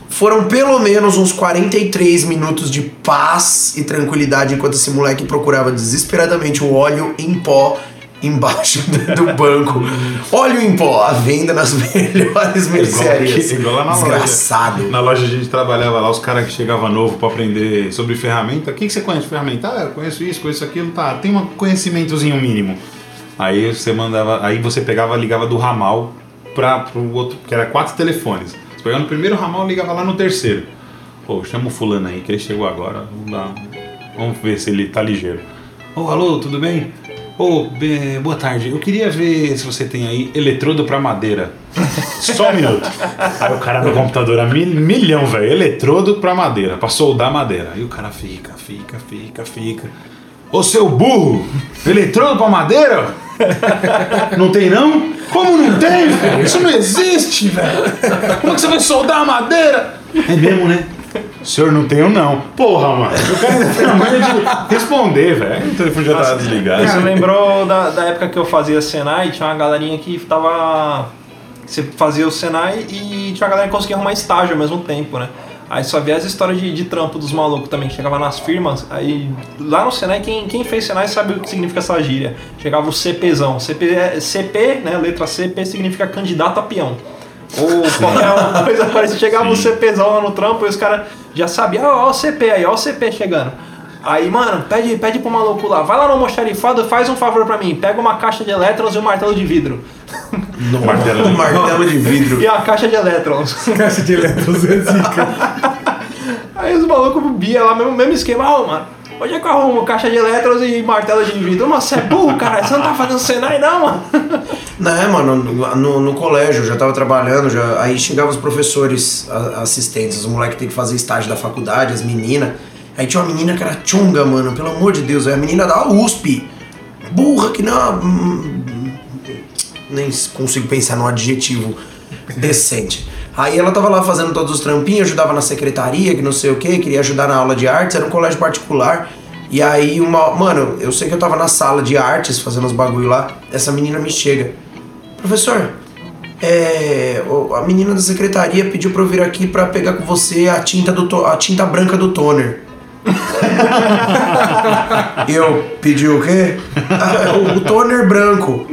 Foram pelo menos uns 43 minutos de paz e tranquilidade enquanto esse moleque procurava desesperadamente o óleo em pó embaixo do banco. Óleo em pó, à venda nas melhores mercearias. Igual lá na Desgraçado. loja. Na loja a gente trabalhava lá, os caras que chegavam novo pra aprender sobre ferramenta. O que, que você conhece de ferramenta? Ah, eu conheço isso, conheço aquilo, tá. Tem um conhecimentozinho mínimo. Aí você mandava. Aí você pegava, ligava do ramal pra, pro outro, que era quatro telefones. Você pegava no primeiro ramal ligava lá no terceiro. Pô, chama o fulano aí, que ele chegou agora. Vamos, dar- vamos ver se ele tá ligeiro. Ô, alô, tudo bem? Ô, boa tarde. Eu queria ver se você tem aí eletrodo pra madeira. Só um minuto. Aí o cara no computador, a mil, milhão, velho. Eletrodo pra madeira, pra soldar madeira. Aí o cara fica, fica, fica, fica. Ô seu burro! Eletrodo pra madeira? Não tem não? Como não tem, velho? Isso não existe, velho! Como que você vai soldar a madeira? É mesmo, né? O senhor não ou não? Porra, mano. O cara tem a manha de responder, velho. O telefone já tava desligado. Isso lembrou da, da época que eu fazia Senai, tinha uma galerinha que tava. Você fazia o Senai e tinha uma galera que conseguia arrumar estágio ao mesmo tempo, né? Aí só via as histórias de, de trampo dos malucos também, que chegava nas firmas, aí lá no Senai, quem, quem fez Senai sabe o que significa essa gíria. Chegava o CPzão. CP, é- CP, né? Letra CP significa candidato a peão. Ou qualquer coisa parecida. Chegava o CPzão lá no trampo e os caras já sabiam, ó, ó o CP aí, ó o CP chegando. Aí, mano, pede, pede pro maluco lá, vai lá no almoxarifado, faz um favor pra mim, pega uma caixa de elétrons e um martelo de vidro. Martelo de Um martelo de vidro. E a caixa de elétrons. Caixa de elétrons é zica. Aí os malucos bebia lá, mesmo, mesmo esquema, ó, mano. Onde é que eu arrumo caixa de elétrons e martelo de vidro? Mas você é burro, cara, você não tá fazendo Senai não, mano. Né, mano, no, no, no colégio, eu já tava trabalhando, já, aí chegavam os professores a- assistentes, os moleques tem que fazer estágio da faculdade, as meninas. Aí tinha uma menina que era chunga, mano, pelo amor de Deus, é a menina da USP. Burra que não. hum, Nem consigo pensar num adjetivo decente. Aí ela tava lá fazendo todos os trampinhos, ajudava na secretaria, que não sei o que, queria ajudar na aula de artes, era um colégio particular. E aí uma. Mano, eu sei que eu tava na sala de artes fazendo os bagulho lá. Essa menina me chega. Professor, é, a menina da secretaria pediu pra eu vir aqui pra pegar com você a tinta, do a tinta branca do toner. eu pedi o quê? Ah, o, o toner branco.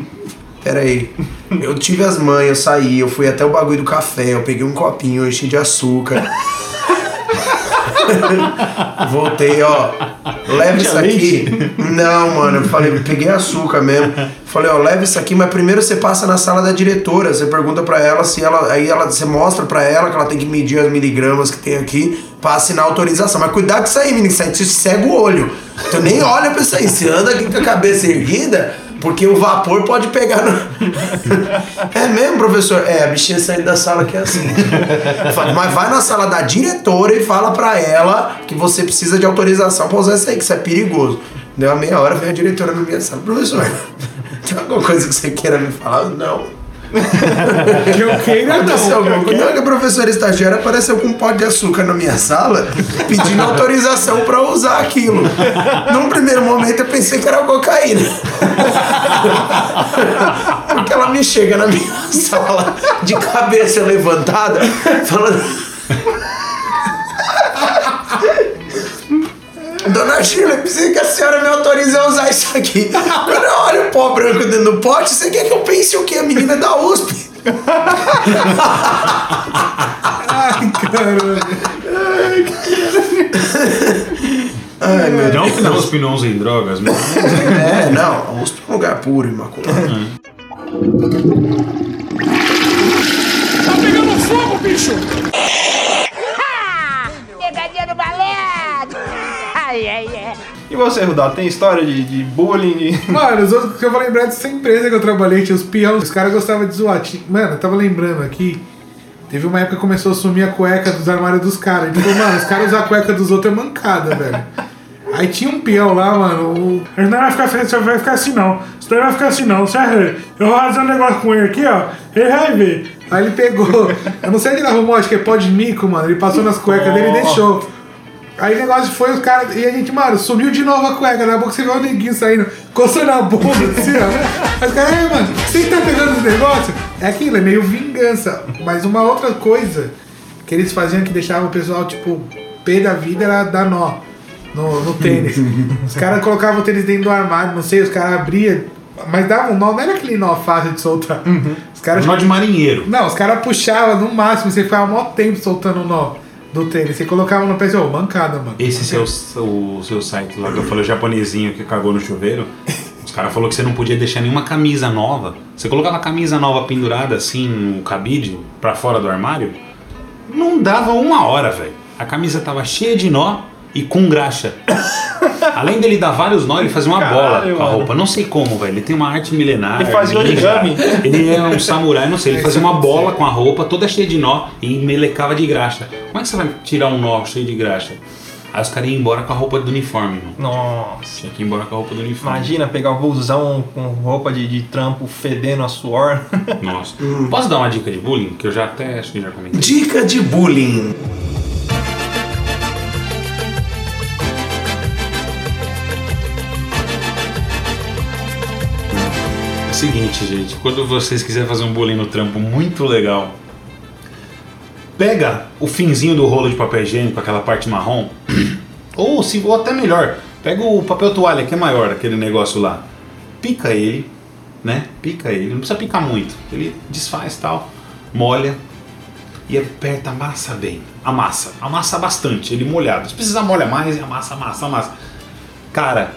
Pera aí. Eu tive as mães, eu saí, eu fui até o bagulho do café, eu peguei um copinho, eu enchi de açúcar. Voltei, ó. Leva isso aqui. Não, mano, eu falei, peguei açúcar mesmo. Falei, ó, leva isso aqui, mas primeiro você passa na sala da diretora, você pergunta pra ela se ela. Aí ela, você mostra pra ela que ela tem que medir as miligramas que tem aqui pra assinar a autorização. Mas cuidado com isso aí, menino, te cega o olho. Tu nem olha pra isso aí. Você anda aqui com a cabeça erguida, porque o vapor pode pegar no. é mesmo, professor? É, a bichinha saindo da sala que é assim. Mas vai na sala da diretora e fala pra ela que você precisa de autorização pra usar isso aí, que isso é perigoso. Deu uma meia hora, veio a diretora na minha sala. Professor, tem alguma coisa que você queira me falar? Não. Que eu queira Aconteceu não. que a professora estagiária apareceu com um pote de açúcar na minha sala, pedindo autorização pra usar aquilo. Num primeiro momento eu pensei que era cocaína. Porque ela me chega na minha sala, de cabeça levantada, falando. Dona Sheila, precisa que a senhora me autorize a usar isso aqui. Quando eu olho o pó branco dentro do pote, você quer que eu pense o quê? A menina é da USP. Ai, caramba. Ai, meu Não Deus. que não os não usem drogas, mas. É, não, a USP é um lugar puro, imaculado. Ah, E você, Rudá, tem história de, de bullying? de- Mano, os outros que eu vou lembrar dessa empresa que eu trabalhei, tinha os peões, os caras gostavam de zoar. Mano, eu tava lembrando aqui, teve uma época que começou a sumir a cueca dos armários dos caras. Tipo, mano, os caras usar a cueca dos outros é mancada, velho. Aí tinha um peão lá, mano. O... Ele não vai ficar, você vai ficar assim não. Isso daí vai ficar assim não, sério. Eu vou fazer um negócio com ele aqui, ó. Ele vai ver. Aí ele pegou. Eu não sei onde ele arrumou, acho que é pó de mico, mano. Ele passou nas cuecas dele e deixou. Aí o negócio foi os caras. E a gente, mano, sumiu de novo a cueca. Na boca você vê o neguinho saindo, coçando a bunda, assim, ó. Aí os caras, "Ei, mano, você tá pegando os negócios? É aquilo, é meio vingança. Mas uma outra coisa que eles faziam que deixava o pessoal, tipo, pé da vida era dar nó no, no tênis. os caras colocavam o tênis dentro do armário, não sei, os caras abriam. Mas dava um nó, não era aquele nó fácil de soltar. Os caras Nó de marinheiro. não, os caras puxavam no máximo, você ficava mó tempo soltando o nó do tênis. Você colocava no pé e mancada, mano. Esse seu, o seu site lá que eu falei, o japonesinho que cagou no chuveiro, os caras falaram que você não podia deixar nenhuma camisa nova. Você colocava a camisa nova pendurada assim no cabide pra fora do armário, não dava uma hora, velho. A camisa tava cheia de nó e com graxa. Além dele dar vários nós, ele fazia uma Caralho, bola com a mano. roupa. Não sei como, velho. Ele tem uma arte milenar. Ele fazia origami. Ele é um samurai, não sei. Ele fazia uma bola com a roupa toda cheia de nó e melecava de graxa. Como é que você vai tirar um nó cheio de graxa? Aí os caras iam embora com a roupa do uniforme, mano. Nossa. Tinha que ir embora com a roupa do uniforme. Imagina pegar o busão com roupa de, de trampo fedendo a suor. Nossa. Posso dar uma dica de bullying? Que eu já até acho que já comentei. Dica de bullying. Seguinte, gente, quando vocês quiserem fazer um bullying no trampo muito legal, pega o finzinho do rolo de papel higiênico, aquela parte marrom, ou, se, ou até melhor, pega o papel toalha, que é maior, aquele negócio lá, pica ele, né? Pica ele, não precisa picar muito, ele desfaz tal, molha e aperta, amassa bem, amassa, amassa bastante, ele molhado. Se precisar molha mais, amassa, amassa, amassa. Cara,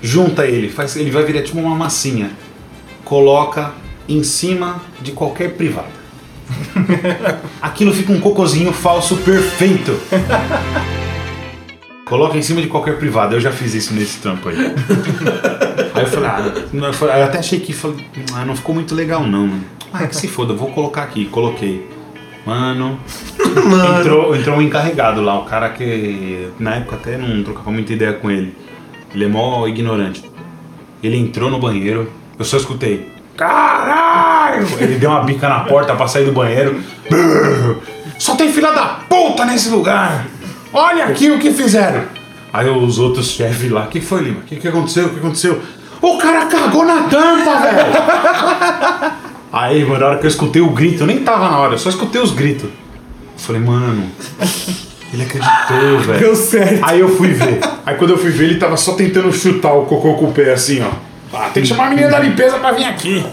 junta ele, faz, ele vai virar tipo uma massinha. Coloca em cima de qualquer privada. Aquilo fica um cocôzinho falso perfeito. Coloca em cima de qualquer privada. Eu já fiz isso nesse trampo aí. Aí eu falei, ah, eu até achei que falei, ah, não ficou muito legal não, mano. Ah, que se foda, vou colocar aqui. Coloquei. Mano, Entrou, entrou um encarregado lá, o cara que na época até não trocava muita ideia com ele. Ele é mó ignorante. Ele entrou no banheiro, eu só escutei. Caralho! Ele deu uma bica na porta pra sair do banheiro. Só tem filha da puta nesse lugar! Olha aqui o que fizeram! Aí os outros chefes lá, o que foi, Lima? O que, que aconteceu? O que aconteceu? O cara cagou na tampa, velho! Aí, mano, na hora que eu escutei o grito, eu nem tava na hora, eu só escutei os gritos. Eu falei, mano, ele acreditou, velho. Deu certo. Aí eu fui ver. Aí quando eu fui ver, ele tava só tentando chutar o cocô com o pé assim, ó. Ah, tem que chamar a menina da limpeza pra vir aqui.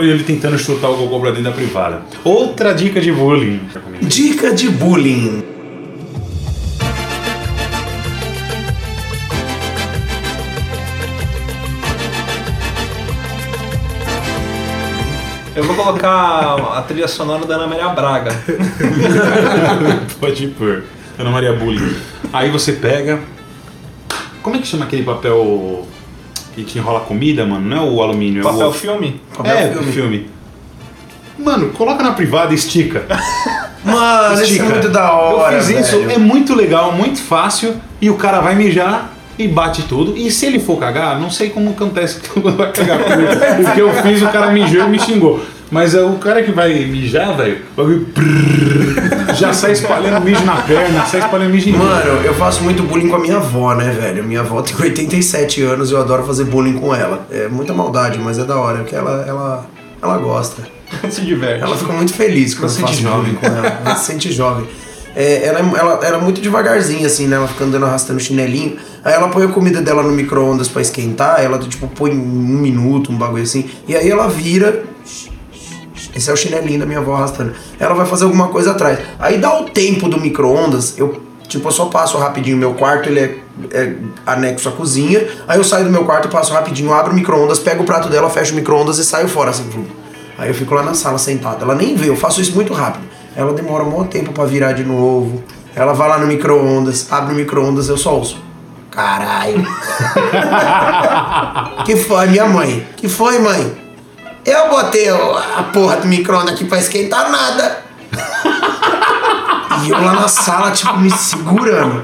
E ele tentando chutar o cocô pra dentro da privada. Outra dica de bullying. Dica de bullying. Eu vou colocar a trilha sonora da Ana Maria Braga. Pode pôr. Ana Maria Bullying. Aí você pega. Como é que chama aquele papel que te enrola comida, mano? Não é o alumínio, é Papel o. filme? É, do filme. Mano, coloca na privada e estica. Mano, isso é Estica. muito da hora. Eu fiz isso, velho. é muito legal, muito fácil. E o cara vai mijar e bate tudo. E se ele for cagar, não sei como acontece quando vai cagar. O que eu fiz, o cara mijou e me xingou. Mas é o cara que vai mijar, velho, já sai espalhando mijo na perna, sai espalhando mijo em mim. Mano, eu faço muito bullying com a minha avó, né, velho? Minha avó tem 87 anos e eu adoro fazer bullying com ela. É muita maldade, mas é da hora, porque ela, ela, ela gosta. Se diverte. Ela fica muito feliz quando Ela eu faço sente bullying com ela. Ela se sente jovem. É, ela, é- ela, ela é muito devagarzinha, assim, né? Ela fica andando arrastando chinelinho. Aí ela põe a comida dela no micro-ondas pra esquentar. Ela, tipo, põe um minuto, um bagulho assim. E aí ela vira. Esse é o chinelinho da minha avó arrastando. Ela vai fazer alguma coisa atrás. Aí dá o tempo do micro-ondas, eu Tipo, eu só passo rapidinho meu quarto, ele é, é anexo à cozinha. Aí eu saio do meu quarto, passo rapidinho, abro o micro-ondas, pego o prato dela, fecho o micro-ondas e saio fora, assim. Aí eu fico lá na sala sentado. Ela nem vê, eu faço isso muito rápido. Ela demora um monte tempo pra virar de novo. Ela vai lá no micro-ondas, abre o micro-ondas, eu só ouço. Caralho. que foi, minha mãe? Que foi, mãe? Eu botei a porra do micro-ondas aqui pra esquentar nada. E eu lá na sala, tipo, me segurando.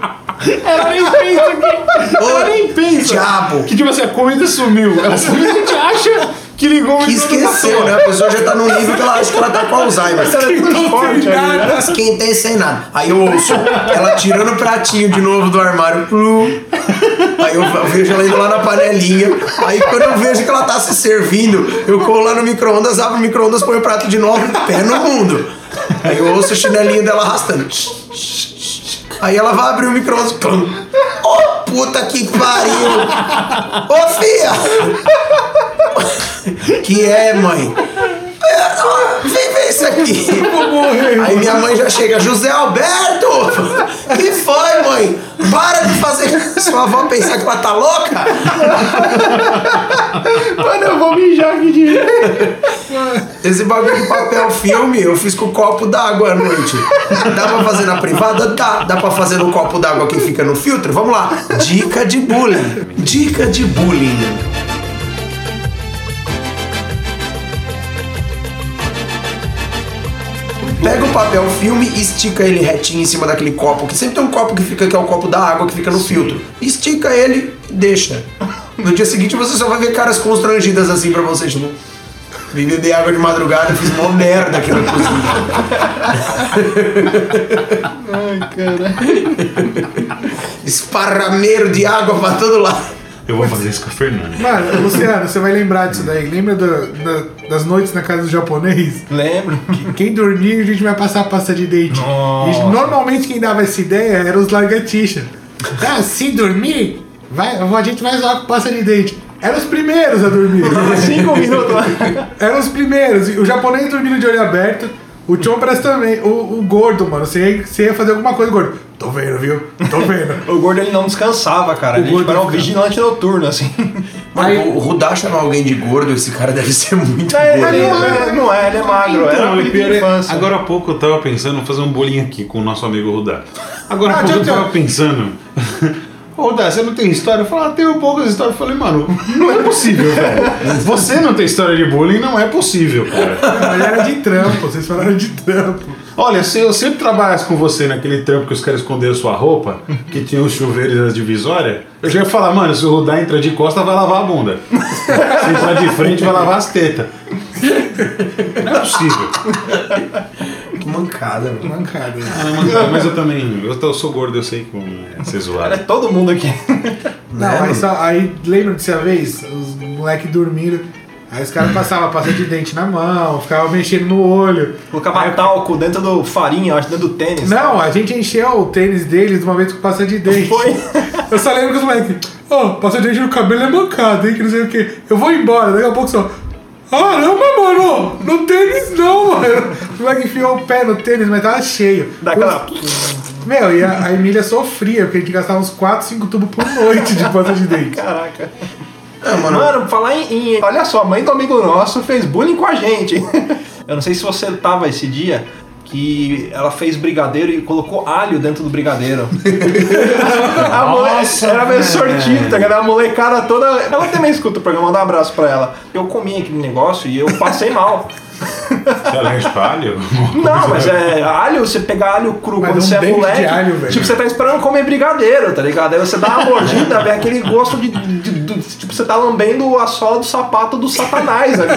Ela nem pensa que. Ela nem pensa. Diabo. Que tipo assim, a comida sumiu. Ela simplesmente acha que ligou Que esqueceu, né? A pessoa já tá num nível que ela acha que ela tá com Alzheimer. Transporte ali, né? Esquentei sem nada. Aí eu ouço ela tirando o pratinho de novo do armário. Aí eu vejo ela indo lá na panelinha. Aí quando eu vejo que ela tá se servindo, eu corro lá no micro-ondas, abro o micro-ondas, põe o prato de novo, pé no mundo. Aí eu ouço o chinelinho dela arrastando. Aí ela vai abrir o micro-ondas. plum. Puta que pariu! Ô fia! Que é, mãe? Vem ver isso aqui. Aí minha mãe já chega, José Alberto! Que foi, mãe? Para de fazer sua avó pensar que ela tá louca! Mano, eu vou mijar aqui de. Esse bagulho de papel filme eu fiz com copo d'água à noite. Dá pra fazer na privada? Dá. Dá pra fazer no copo d'água que fica no filtro? Vamos lá. Dica de bullying. Dica de bullying. Pega o papel filme e estica ele retinho em cima daquele copo, que sempre tem um copo que fica, que é o copo da água que fica no filtro. Estica ele e deixa. No dia seguinte você só vai ver caras constrangidas assim pra você, tipo. Vim beber água de madrugada, fiz mó merda aqui na cozinha. Esparrameiro de água pra todo lado. Eu vou fazer isso com a Fernanda. Mano, Luciano, você vai lembrar disso daí. Lembra do- da- das noites na casa do japonês? Lembro. Quem dormia, a gente vai passar pasta de dente. Nossa. E normalmente quem dava essa ideia eram os largatixa. Ah, se dormir, vai, a gente vai zoar com pasta de dente. Eram os primeiros a dormir. Cinco minutos lá. Eram os primeiros. E O japonês dormindo de olho aberto. O Chompras também. O, o gordo, mano. Você ia, você ia fazer alguma coisa, gordo. Tô vendo, viu? Tô vendo. O gordo ele não descansava, cara. O Ele gordo era um vigilante noturno, assim. Mano, Aí- o Rudá chamar alguém de gordo, esse cara deve ser muito Ele, gordo. ele- ele não é, ele é magro. era Então, um e pior é- infância. agora há pouco eu tava pensando em fazer um bolinho aqui com o nosso amigo Rudá. Agora há Ah, pouco eu tava pensando. Ô, Rudá, você não tem história? Eu falei, ah, tenho poucas histórias. Eu falei, mano, não é possível, velho. Você não tem história de bullying, não é possível, cara. Mas era de trampo. Vocês falaram de trampo. Olha, se eu sempre trabalhasse com você naquele trampo que os caras esconderam sua roupa, que tinha os chuveiros e as divisórias, eu já ia falar, mano, se o Rudá entrar de costa, vai lavar a bunda. Se entrar de frente, vai lavar as tetas. Não é possível. Que mancada, mano. Mancada. Ah, mas, mas eu também, eu, tô- eu sou gordo, eu sei como é ser Era zoado. todo mundo aqui. Não, aí, só, aí lembra dessa vez? Os moleques dormindo. Aí os caras passavam pasta de dente na mão, ficavam mexendo no olho. Colocava talco dentro do farinha, acho, dentro do tênis. Não, a gente encheu o tênis deles de uma vez com pasta de dente. Foi. Eu só lembro que os moleques, ó, pasta de dente no cabelo é mancado, hein, que não sei o que. Eu vou embora, daqui a pouco só. Caramba, mano, no tênis não, mano. O moleque enfiou o pé no tênis, mas tava cheio. Daquela. Meu, e a, a Emília sofria, porque a gente gastava uns 4, 5 tubos por noite de pasta de dente. Caraca. É, mano. Mano, falar em, em- Olha só, a mãe do amigo nosso fez bullying com a gente. Eu não sei se você tava esse dia. Que ela fez brigadeiro e colocou alho dentro do brigadeiro. a Nossa, era meio sortido, tá ligado? A molecada toda. Ela também escuta o programa, manda um abraço pra ela. Eu comi aquele negócio e eu passei mal. Você é alho? Não, mas é alho, você pegar alho cru Mas quando um você é de moleque. alho, velho. tipo, você tá esperando comer brigadeiro, tá ligado? Aí você dá uma mordida, vem aquele gosto de, de- de- Tipo, você tá lambendo a sola do sapato do satanás ali.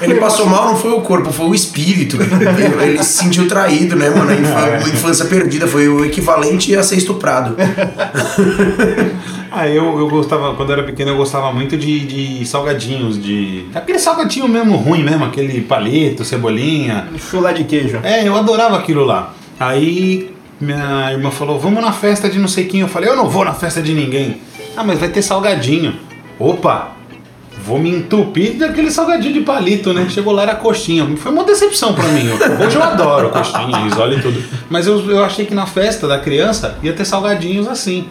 Ele passou mal, não foi o corpo, foi o espírito. Ele, ele se sentiu traído, né, mano? A infância, a infância perdida foi o equivalente a ser estuprado. Ah, eu, eu gostava, quando eu era pequeno, eu gostava muito de, de salgadinhos, de. Aquele salgadinho mesmo ruim mesmo, aquele palito, cebolinha. Chulé de queijo. É, eu adorava aquilo lá. Aí minha irmã falou, vamos na festa de não sei quem. Eu falei, eu não vou na festa de ninguém. Ah, mas vai ter salgadinho. Opa! vou me entupir daquele salgadinho de palito, né? Chegou lá, era coxinha. Foi uma decepção pra mim. Hoje eu adoro coxinha, risole e tudo. Mas eu, eu achei que na festa da criança ia ter salgadinhos assim.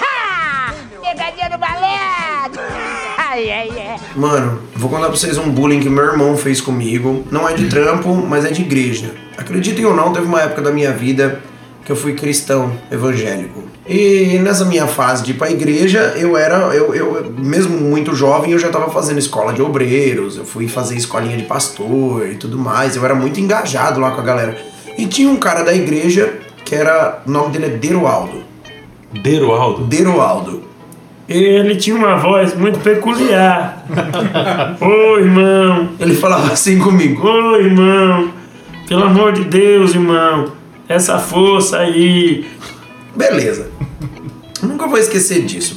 Ha! Pegadinha do balé! Ai, ai, ai. Mano, vou contar pra vocês um bullying que meu irmão fez comigo. Não é de trampo, mas é de igreja. Acreditem ou não, teve uma época da minha vida que eu fui cristão evangélico. E nessa minha fase de ir pra igreja, eu era, eu, eu mesmo muito jovem, eu já tava fazendo escola de obreiros, eu fui fazer escolinha de pastor e tudo mais. Eu era muito engajado lá com a galera. E tinha um cara da igreja que era, o nome dele é Derualdo. Derualdo. Derualdo. Ele tinha uma voz muito peculiar. Ô irmão, Ele falava assim comigo. ô irmão, pelo amor de Deus, irmão, essa força aí. Beleza. Nunca vou esquecer disso.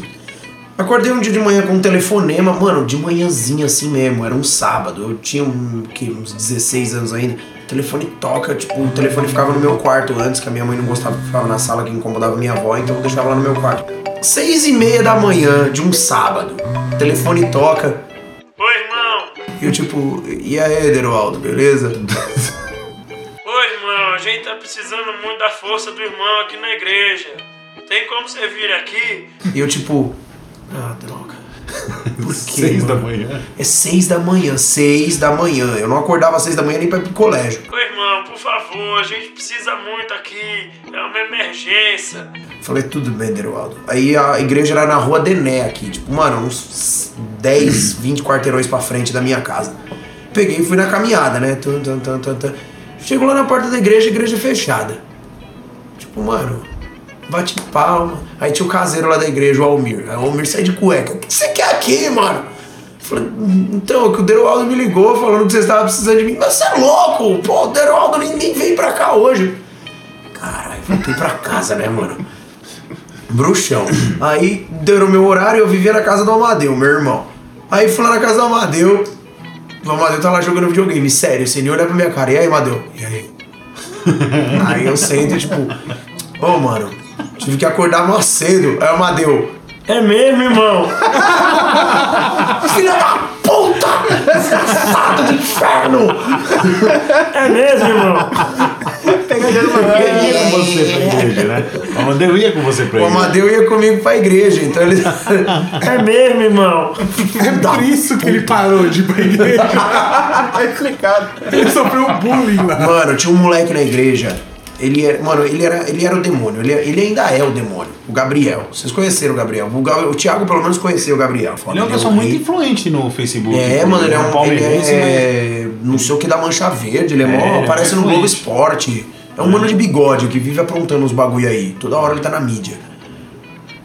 Acordei um dia de manhã com um telefonema, mano, de manhãzinha assim mesmo, era um sábado. Eu tinha um, que, uns 16 anos ainda. O telefone toca, tipo, o telefone ficava no meu quarto antes, que a minha mãe não gostava que ficava na sala, que incomodava minha avó, então eu deixava lá no meu quarto. Seis e meia da manhã de um sábado. O telefone toca. Ô irmão, E eu tipo, e aí, Derualdo, beleza? gente tá precisando muito da força do irmão aqui na igreja. Tem como você vir aqui? E eu tipo, ah, droga. Por quê? Seis da mano? manhã. É seis da manhã, seis da manhã. Eu não acordava às seis da manhã nem pra ir pro colégio. Ô irmão, por favor, a gente precisa muito aqui. É uma emergência. Falei, tudo bem, Derualdo. Aí a igreja era na rua Dené aqui, tipo, mano, uns 10, 20 quarteirões pra frente da minha casa. Peguei e fui na caminhada, né? Tum, tum, tum, tum, tum. Chegou lá na porta da igreja, igreja fechada. Tipo, mano, bate palma. Aí tinha o caseiro lá da igreja, o Almir. Aí o Almir sai de cueca. O que você quer aqui, mano? Então, é que o Derualdo me ligou falando que você estava precisando de mim. Mas você é louco! Pô, o Derualdo nem, nem veio pra cá hoje. Caralho, voltei pra casa, né, mano? Bruxão. Aí o meu horário eu vivia na casa do Amadeu, meu irmão. Aí fui lá na casa do Amadeu. O Amadeu tá lá jogando videogame, sério, sem nem olhar pra minha cara. E aí, Amadeu? E aí? aí eu sento e tipo, ô mano, tive que acordar mó cedo. Aí o Amadeu, É mesmo, irmão? filha da! Desgraçado do inferno! É mesmo, irmão? Ele ia com você pra igreja, né? O Amadeu ia com você pra O igreja. Amadeu ia comigo pra igreja, então ele. É mesmo, irmão? É por isso que ele parou de ir pra igreja. Tá explicado. Ele sofreu bullying lá. Mano, tinha um moleque na igreja. Ele era, mano, ele era, ele era o demônio. Ele, ele ainda é o demônio. O Gabriel. Vocês conheceram o Gabriel. O, Ga- o Thiago, pelo menos, conheceu o Gabriel. Ele é uma ele pessoa muito influente no Facebook. É, mano, ele é um. Ele é. Não sei o que da Mancha Verde. Ele é, É, mó. ele é no. Globo Esporte. É um mano de bigode que vive aprontando uns bagulho aí. Toda hora ele tá na mídia.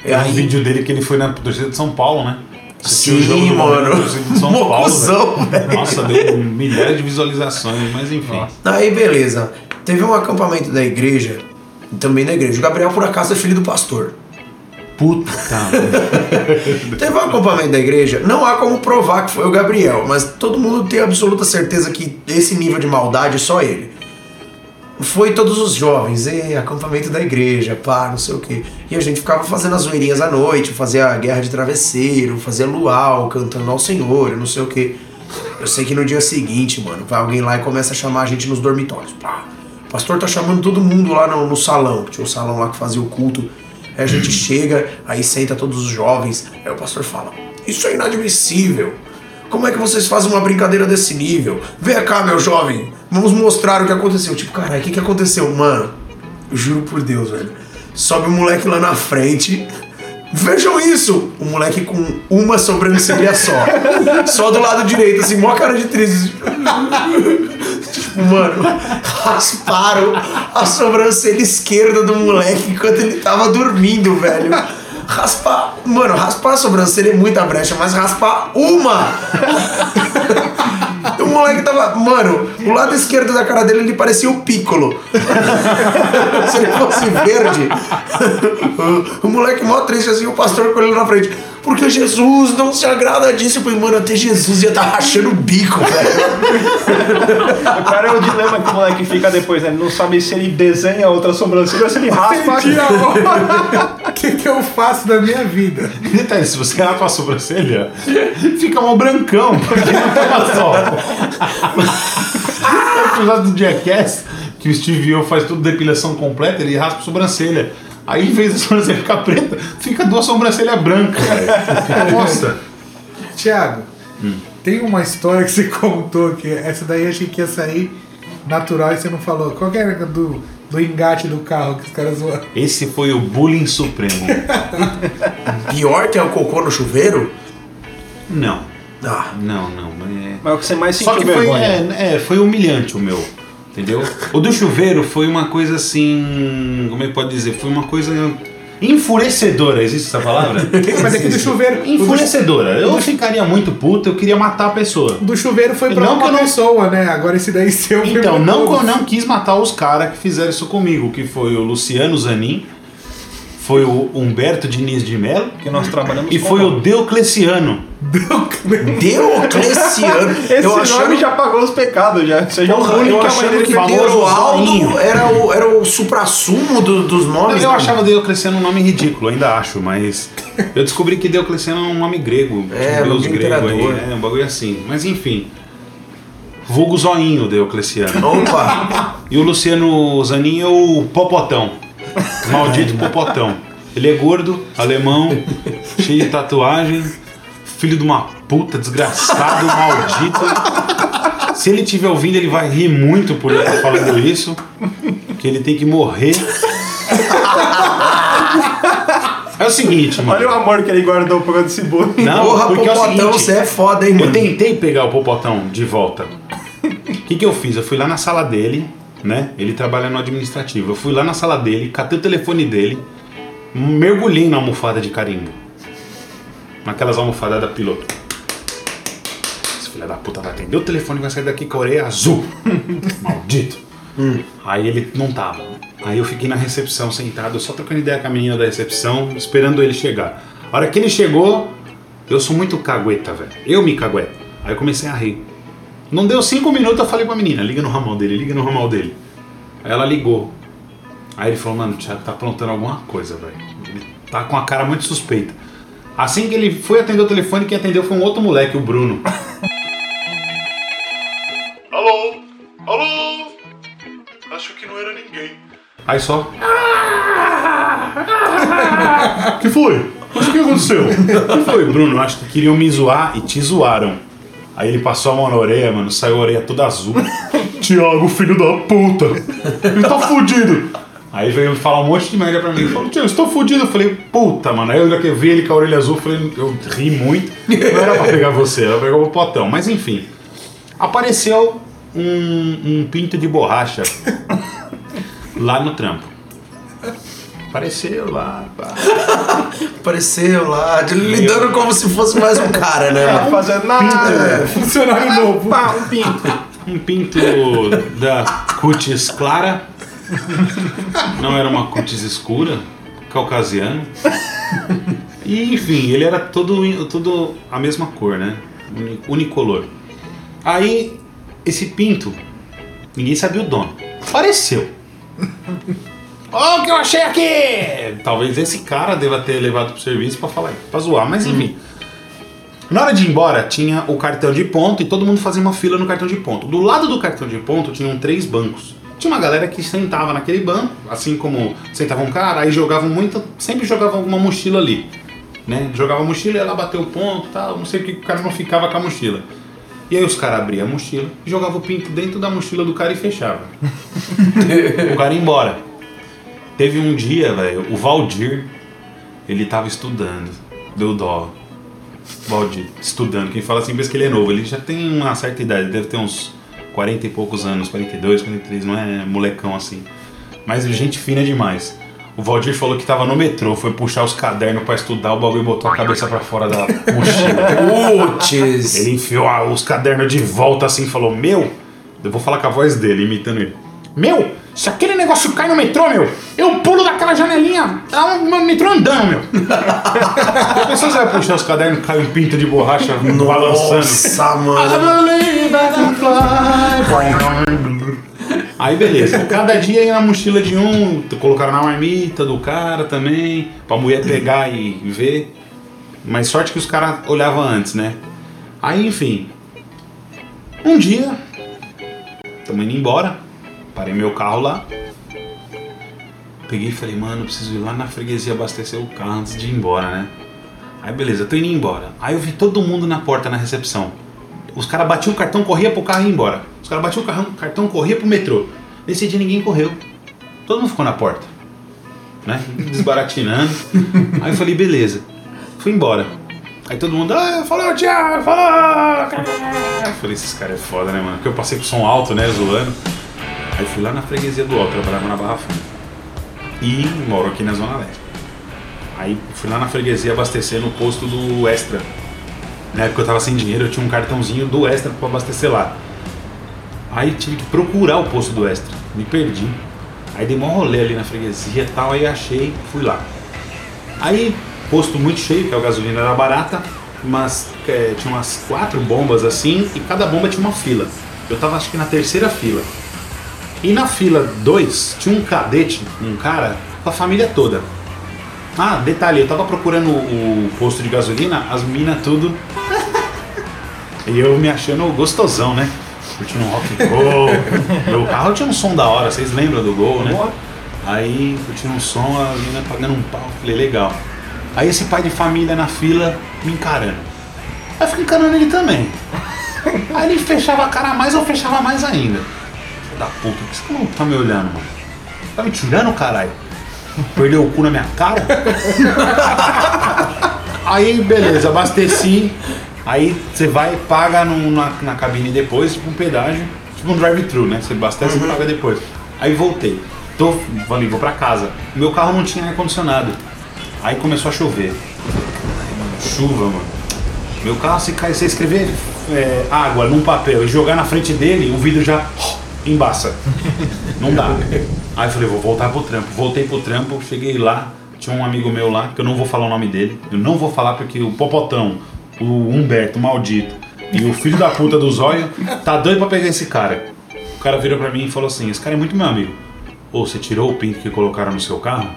É um vídeo dele que ele foi na torcida de São Paulo, né? Assistiu o Sim, jogo do mano. De São Paulo. Mocuzão, velho. Nossa, deu milhares de visualizações, mas enfim. Aí, beleza. Teve um acampamento da igreja. Também na igreja. O Gabriel, por acaso, é filho do pastor. Puta. Teve um acampamento da igreja, não há como provar que foi o Gabriel, mas todo mundo tem absoluta certeza que esse nível de maldade é só ele. Foi todos os jovens, e acampamento da igreja, pá, não sei o quê. E a gente ficava fazendo as zoeirinhas à noite, fazia a guerra de travesseiro, fazia luau, cantando ao Senhor, não sei o quê. Eu sei que no dia seguinte, mano, vai alguém lá e começa a chamar a gente nos dormitórios. Pá. O pastor tá chamando todo mundo lá no, no salão, que tinha um salão lá que fazia o culto. Aí a gente chega, aí senta todos os jovens, aí o pastor fala: Isso é inadmissível. Como é que vocês fazem uma brincadeira desse nível? Vem cá, meu jovem, vamos mostrar o que aconteceu. Tipo, caralho, o que, que aconteceu? Mano, juro por Deus, velho. Sobe o moleque lá na frente. Vejam isso! O moleque com uma sobrancelha só. Só do lado direito, assim, mó cara de triste. Tipo, mano, rasparam a sobrancelha esquerda do moleque enquanto ele tava dormindo, velho. Raspar, mano, raspar a sobrancelha é muita brecha, mas raspar uma! O moleque tava. Mano, o lado esquerdo da cara dele ele parecia o Piccolo. Se ele fosse verde. O moleque mó triste assim, o pastor com ele na frente. porque Jesus não se agrada disso. Eu falei, mano, até Jesus ia estar rachando o bico, velho. O cara é o dilema que o moleque fica depois, né? Ele não sabe se ele desenha outra sobrancelha ou se ele raspa. O que, que eu faço da minha vida? Detalhe, se você raspa a sobrancelha, fica mal brancão, porque não toma sol. Episódio do Jackass, que o Steve O faz tudo depilação completa, ele raspa a sobrancelha. Aí, em vez da sobrancelha ficar preta, fica duas sobrancelhas brancas. Nossa. Tiago, tem uma história que você contou que essa daí eu achei que ia sair natural e você não falou. Qual que era do, do engate do carro que os caras zoaram? Esse foi o bullying supremo. Pior que é o cocô no chuveiro? Não, Ah, não, não. é- Mas o que você mais sentiu Só que foi, é, é, foi humilhante o meu. Entendeu? O do chuveiro foi uma coisa assim. Como é que pode dizer? Foi uma coisa enfurecedora. Existe essa palavra? Mas aqui do chuveiro. Enfurecedora. Eu ficaria muito puto, eu queria matar a pessoa. Do chuveiro foi pra Não que uma eu não- pessoa, né? Agora esse daí seu Então, não que eu não quis matar os caras que fizeram isso comigo, que foi o Luciano Zanin, foi o Humberto Diniz de Mello Que nós trabalhamos e com foi o Diocleciano. Esse eu nome achando, já pagou os pecados, já. Seja porra, eu que a mãe achando dele que Teobaldo zoinho. era o, era o supra-sumo do- dos nomes. Eu mano. achava Diocleciano um nome ridículo, ainda acho, mas eu descobri que Diocleciano é um nome grego, É, um deus nome grego aí, imperador. é um bagulho assim. Mas enfim, vulgo zoinho Diocleciano. Opa! E o Luciano Zanin é o Popotão. Maldito Popotão. Ele é gordo, alemão, cheio de tatuagem, filho de uma puta, desgraçado, maldito. Se ele estiver ouvindo, ele vai rir muito por eu estar falando isso. Que ele tem que morrer. É o seguinte, mano. Olha o amor que ele guardou por causa desse bullying. Não, Porra, porque é o Popotão, seguinte, você é foda, hein, eu mano? tentei pegar o Popotão de volta. O que, que eu fiz? Eu fui lá na sala dele, né? Ele trabalha no administrativo. Eu fui lá na sala dele, catei o telefone dele, mergulhei na almofada de carimbo. Naquelas almofadas da piloto. Esse filho da puta vai atender o telefone e vai sair daqui com a orelha azul. Maldito. Aí ele não tava. Aí eu fiquei na recepção sentado, só trocando ideia com a menina da recepção, esperando ele chegar. A hora que ele chegou, eu sou muito cagueta, velho. Eu me cagueto. Aí eu comecei a rir. Não deu cinco minutos, eu falei pra menina, liga no ramal dele, liga no ramal dele. Aí ela ligou. Aí ele falou, mano, o Thiago tá aprontando alguma coisa, velho. Ele tá com a cara muito suspeita. Assim que ele foi atender o telefone, quem atendeu foi um outro moleque, o Bruno. Alô? Alô? Acho que não era ninguém. Aí só. que foi? Mas o que aconteceu? Que foi, Bruno? Acho que queriam me zoar e te zoaram. Aí ele passou a mão na orelha, mano, saiu a orelha toda azul. Tiago, filho da puta! Ele tá fudido! Aí veio falar um monte de merda pra mim. Ele falou, Tiago, você tá fudido? Eu falei, puta, mano. Aí eu que vi ele com a orelha azul, eu falei, eu ri muito. Não era pra pegar você, era pra pegar o potão. Mas enfim. Apareceu um, um pinto de borracha lá no trampo. Apareceu lá. pá. Apareceu lá, de- lidando como se fosse mais um cara, né, Não mano? fazendo nada. Funcionário novo. Pá, um pinto. Um pinto da cutis clara. Não era uma cutis escura, caucasiano. E enfim, ele era todo, todo a mesma cor, né? Uni- Unicolor. Aí, esse pinto, ninguém sabia o dono. Apareceu. Olha o que eu achei aqui! Talvez esse cara deva ter levado pro serviço pra falar, pra zoar, mas enfim. Na hora de ir embora, tinha o cartão de ponto e todo mundo fazia uma fila no cartão de ponto. Do lado do cartão de ponto tinham três bancos. Tinha uma galera que sentava naquele banco, assim como sentava um cara, aí jogavam muito, sempre jogavam alguma mochila ali. Né? Jogava a mochila, ia lá bater o ponto tal, não sei porque o cara não ficava com a mochila. E aí os caras abriam a mochila, jogavam o pinto dentro da mochila do cara e fechava. o cara ia embora. Teve um dia, velho, o Valdir, ele tava estudando, deu dó. Valdir, estudando. Quem fala assim pensa que ele é novo. Ele já tem uma certa idade, deve ter uns 40 e poucos anos, 42, 43, não é molecão assim. Mas gente fina demais. O Valdir falou que tava no metrô, foi puxar os cadernos pra estudar, o bagulho botou a cabeça pra fora da mochila. Putz! Ele enfiou os cadernos de volta assim e falou: Meu, eu vou falar com a voz dele, imitando ele. Meu, Se aquele negócio cai no metrô, meu, eu pulo daquela janelinha. É um metrô andando, meu. A pessoa vai puxar os cadernos, cai um pinto de borracha balançando. Nossa, mano. Aí beleza, cada dia ia na mochila de um, colocaram na marmita do cara também, pra mulher pegar e ver. Mas sorte que os caras olhavam antes, né? Aí enfim. Um dia, tamo indo embora, parei meu carro lá. Peguei e falei, mano, preciso ir lá na freguesia abastecer o carro antes de ir embora, né? Aí beleza, tô indo embora. Aí eu vi todo mundo na porta, na recepção. Os caras batiam o cartão, corria pro carro e ia embora. Os caras batiam o cartão, corria pro metrô. Nesse dia ninguém correu. Todo mundo ficou na porta. Né? Desbaratinando. Aí eu falei, beleza. Fui embora. Aí todo mundo, ah, falou, Thiago, falou! Eu falei, esses caras é foda, né, mano? Porque eu passei com som alto, né, zoando. Aí fui lá na freguesia do Ó, trabalhava na Barra Funda. E moro aqui na Zona Leste. Aí fui lá na freguesia abastecer no posto do Extra. Na época eu tava sem dinheiro, eu tinha um cartãozinho do Extra pra abastecer lá. Aí tive que procurar o posto do Extra. Me perdi. Aí dei um rolê ali na freguesia e tal, aí achei, fui lá. Aí, posto muito cheio, que a gasolina era barata, mas é, tinha umas quatro bombas assim, e cada bomba tinha uma fila. Eu tava acho que na terceira fila. E na fila 2 tinha um cadete, um cara, com a família toda. Ah, detalhe, eu tava procurando o, o posto de gasolina, as minas tudo. e eu me achando gostosão, né? Curtindo um rock and roll. Meu carro tinha um som da hora, vocês lembram do gol, né? Aí curtindo um som, a mina pagando um pau, falei, legal. Aí esse pai de família na fila me encarando. Aí eu fiquei encarando ele também. Aí ele fechava a cara mais, eu fechava mais ainda. Da puta, por que você não tá me olhando, mano? Tá me tirando, caralho? Perdeu o cu na minha cara? Aí, beleza, abasteci. Aí você vai e paga no- na, na cabine depois, tipo um pedágio, tipo um drive-thru, né? Você abastece e paga depois. Aí voltei. Tô, falei, vou pra casa. Meu carro não tinha ar-condicionado. Aí começou a chover. Ai, mano, chuva, mano. Meu carro, se cair, você escrever é, água num papel e jogar na frente dele, o vidro já embaça. Não dá. Aí eu falei, vou voltar pro trampo. Voltei pro trampo, cheguei lá, tinha um amigo meu lá, que eu não vou falar o nome dele. Eu não vou falar porque o Popotão, o Humberto, o maldito, e o filho da puta do zóio, tá doido pra pegar esse cara. O cara virou pra mim e falou assim, esse cara é muito meu amigo. Ô, você tirou o pinto que colocaram no seu carro?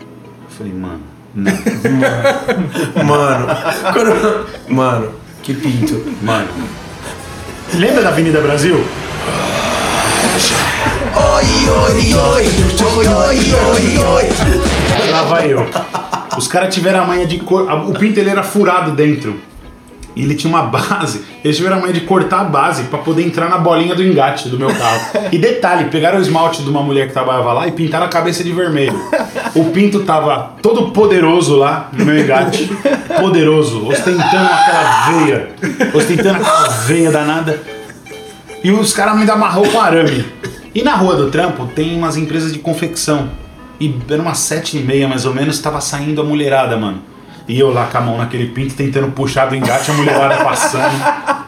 Eu falei, mano, não. Mano, quando- mano, que pinto. Mano. Lembra da Avenida Brasil? Oi, oi, oi, oi, oi, oi, oi. Lá vai eu. Os caras tiveram a manha de cor. O pinto ele era furado dentro. E ele tinha uma base. Eles tiveram a manha de cortar a base pra poder entrar na bolinha do engate do meu carro. E detalhe, pegaram o esmalte de uma mulher que trabalhava lá e pintaram a cabeça de vermelho. O pinto tava todo poderoso lá no meu engate. Poderoso, ostentando aquela veia. Ostentando aquela veia danada. E os caras me amarrou com arame. E na rua do trampo tem umas empresas de confecção. E era umas sete e meia mais ou menos, tava saindo a mulherada, mano. E eu lá com a mão naquele pinto tentando puxar do engate, a mulherada passando.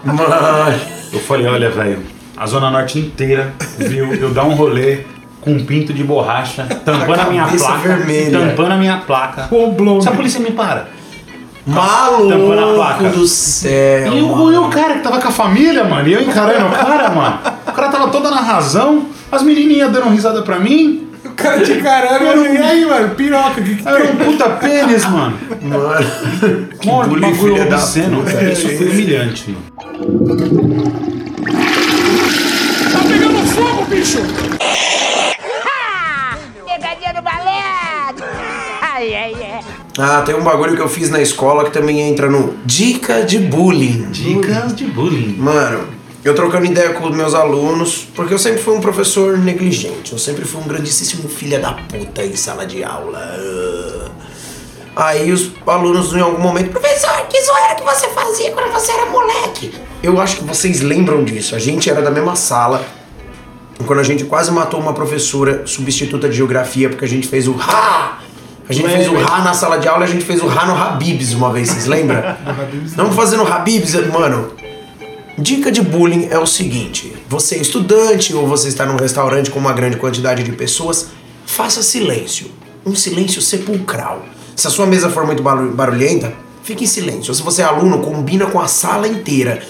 Mano, Eu falei, olha, velho, a Zona Norte inteira viu eu dar um rolê com um pinto de borracha, tampando a minha cabeça placa. vermelha. Tampando a minha placa. Se a polícia me para. Maluco do céu. E o, e o cara que tava com a família, mano, e eu encarando o cara, mano. O cara tava toda na razão, as menininhas dando risada pra mim. O cara te caralho, mano. E aí, mano? Piroca, o que que Era um puta pênis, mano. Mano, que Mano, bullying, bagulho filha da obsceno. puta. Isso foi humilhante, mano. Ha! Ah, tem um bagulho que eu fiz na escola que também entra no Dica de Bullying. Dicas de bullying. Mano, eu trocando ideia com os meus alunos, porque eu sempre fui um professor negligente, eu sempre fui um grandíssimo filho da puta em sala de aula. Aí os alunos em algum momento, professor, que zoeira que você fazia quando você era moleque? Eu acho que vocês lembram disso. A gente era da mesma sala. Quando a gente quase matou uma professora substituta de geografia, porque a gente fez o Ha! A gente fez o Ha na sala de aula e a gente fez o Ha no Habibs uma vez, vocês lembram? Não fazendo Habibs, mano. Dica de bullying é o seguinte: você é estudante ou você está num restaurante com uma grande quantidade de pessoas, faça silêncio. Um silêncio sepulcral. Se a sua mesa for muito barulh- barulhenta, fique em silêncio. Se você é aluno, combina com a sala inteira.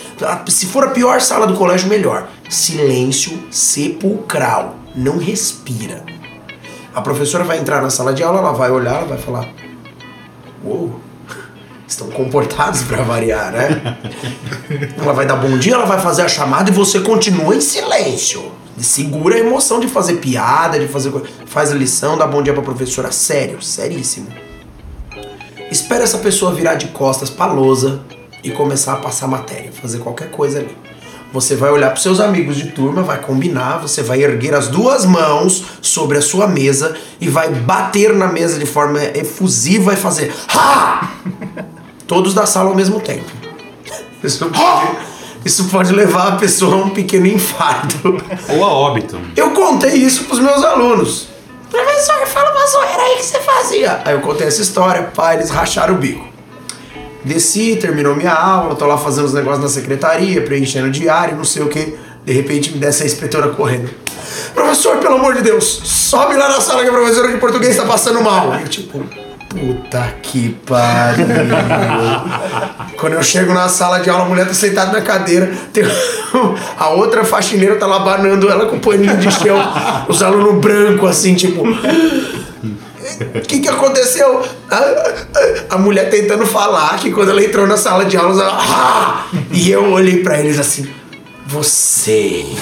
Se for a pior sala do colégio, melhor. Silêncio sepulcral. Não respira. A professora vai entrar na sala de aula, ela vai olhar, ela vai falar: Uou, estão comportados para variar, né? Ela vai dar bom dia, ela vai fazer a chamada e você continua em silêncio. Segura a emoção de fazer piada, de fazer coisa. Faz a lição, dá bom dia pra professora. Sério, seríssimo. Espera essa pessoa virar de costas pra lousa e começar a passar matéria, fazer qualquer coisa ali. Você vai olhar pros seus amigos de turma, vai combinar, você vai erguer as duas mãos sobre a sua mesa e vai bater na mesa de forma efusiva e fazer ha! Todos da sala ao mesmo tempo. Isso pode, isso pode levar a pessoa a um pequeno infarto. Ou a óbito. Eu contei isso pros meus alunos. Professor, fala uma zoeira aí que você fazia. Aí eu contei essa história, pá, eles racharam o bico. Desci, terminou minha aula, tô lá fazendo os negócios na secretaria, preenchendo diário, não sei o que. De repente me desce a inspetora correndo. Professor, pelo amor de Deus, sobe lá na sala que a professora de português tá passando mal. Eu tipo, puta que pariu. Quando eu chego na sala de aula, a mulher tá sentada na cadeira, tem a outra faxineira tá lá banando ela com paninho de chão, os alunos brancos assim, tipo. O que, que aconteceu? A, a- a mulher tentando falar que quando ela entrou na sala de aula, ela. "Ah!" E eu olhei pra eles assim. Vocês.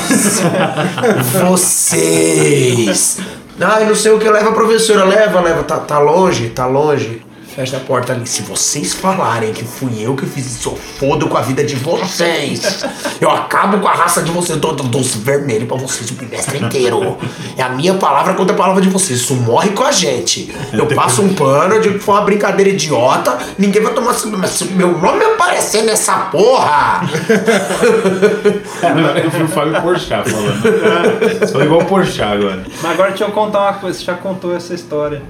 Vocês. Ai, não sei o que leva professora. Leva, leva. Tá, tá longe, tá longe. Fecha a porta ali. Se vocês falarem que fui eu que fiz isso, eu fodo com a vida de vocês. Eu acabo com a raça de vocês. Dou dou doce vermelho pra vocês o bimestre inteiro. É a minha palavra contra a palavra de vocês. Isso morre com a gente. Eu passo um pano, eu digo que foi uma brincadeira idiota. Ninguém vai tomar. Mas se meu nome aparecer nessa porra. Eu fui o Fábio Porchat falando. Sou igual o Porchat agora. Mas agora deixa eu contar uma coisa, você já contou essa história.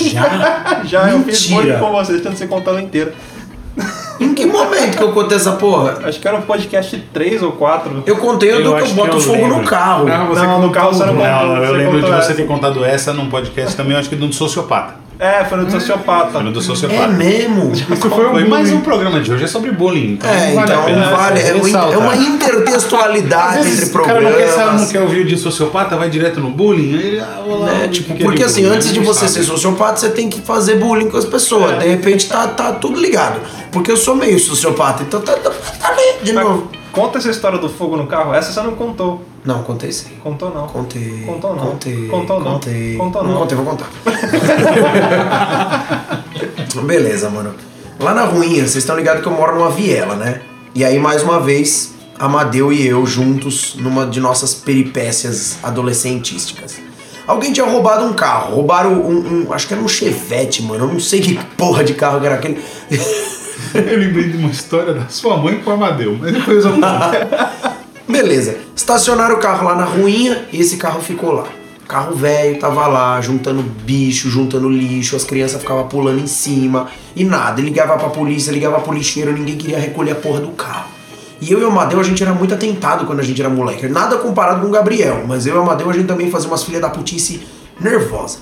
Já? Já, eu fiz Mentira. bullying com você, deixando você contar ela inteira. Em que momento que eu contei essa porra? Acho que era um podcast 3 ou 4. Eu contei Eu do que eu boto que eu fogo no lembro. carro. Não, no carro você não contou. Não, eu você lembro de você ter contado essa num podcast também, eu acho que do sociopata. É, foi no do sociopata. Foi no do É sociopata. mesmo? Isso foi um bullying. um programa de hoje, é sobre bullying. Então É, vale então pena. vale. É, um- é uma intertextualidade vezes entre o cara não quer, saber, não programas. quer ouvir o de sociopata, vai direto no bullying. Ele, ah, lá, né? ouvir Tipo, o que é porque de assim, bullying, antes de não você sabe. ser sociopata, você tem que fazer bullying com as pessoas. De repente tá, tá tudo ligado. Porque eu sou meio sociopata, então tá, tá, tá ali de Mas novo. Conta essa história do fogo no carro. Essa você não contou. Não, contei sim. Contou não. Contei. Contou não. Contei. Contou não. Contei. Contou não. contei, vou contar. Beleza, mano. Lá na ruinha, vocês estão ligados que eu moro numa viela, né? E aí, mais uma vez, Amadeu e eu juntos numa de nossas peripécias adolescentísticas. Alguém tinha roubado um carro. Roubaram um, um- Acho que era um Chevette, mano. Eu não sei que porra de carro que era aquele. Eu lembrei de uma história da sua mãe com o Amadeu, mas depois eu. Beleza. Estacionaram o carro lá na ruinha e esse carro ficou lá. Carro velho, tava lá, juntando bicho, juntando lixo, as crianças ficavam pulando em cima e nada. Ligava pra polícia, ligava pro lixeiro, ninguém queria recolher a porra do carro. E eu e o Amadeu, a gente era muito atentado quando a gente era moleque. Nada comparado com o Gabriel, mas eu e o Amadeu, a gente também fazia umas filhas da putice nervosa.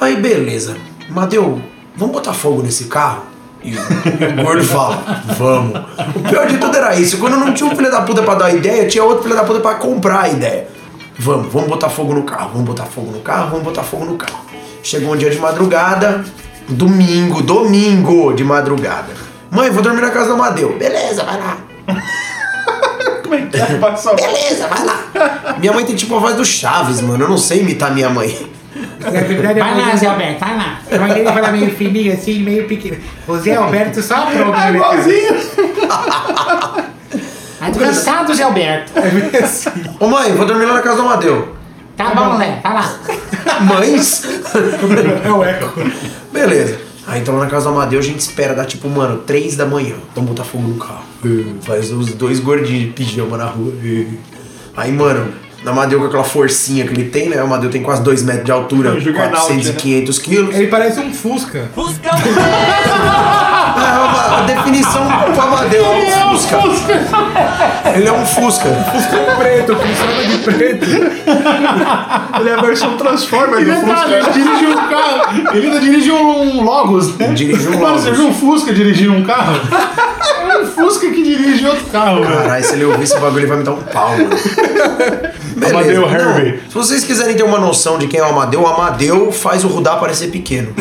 Aí, beleza. Amadeu, vamos botar fogo nesse carro? E o, o gordo fala, vamos. O pior de tudo era isso. Quando não tinha um filho da puta pra dar a ideia, tinha outro filho da puta pra comprar a ideia. Vamos, vamos botar fogo no carro, vamos botar fogo no carro, vamos botar fogo no carro. Chegou um dia de madrugada, domingo, domingo de madrugada. Mãe, vou dormir na casa do Amadeu. Beleza, vai lá. Como é que é? Beleza, vai lá. Minha mãe tem tipo a voz do Chaves, mano. Eu não sei imitar minha mãe. Verdade, Vai lá, Zé Alberto, vai lá. a mãe dele fala meio fininho assim, meio pequeno. O Zé Alberto só apronta. É igualzinho. Tá descansado, Zé Alberto. Ô mãe, vou dormir lá na casa do Amadeu. Tá bom, Zé, vai lá. Mães? É o eco. Beleza. Aí então lá na casa do Amadeu a gente espera dar tipo, mano, 3 da manhã. Vamos botar fogo no carro. Faz os dois gordinhos de pijama na rua. Aí, mano, o Amadeu com aquela forcinha que ele tem, né? O Amadeu tem quase 2 metros de altura, Um Juggernaut, 400 e né? 500 quilos. Ele parece um Fusca. É, a, a definição do Amadeu é um Fusca. Ele é um Fusca. preto, funciona de preto. Ele é a versão Transformer Ele do Fusca. ainda dirige um carro. Ele ainda dirige um Logos, né? Dirige um Logos. Você viu um Fusca dirigir um carro? É um Fusca que dirige outro carro, velho. Caralho, se ele ouvir esse bagulho, ele vai me dar um pau, mano. Beleza. Amadeu Não, Herbie. Se vocês quiserem ter uma noção de quem é o Amadeu, o Amadeu faz o Rudá parecer pequeno.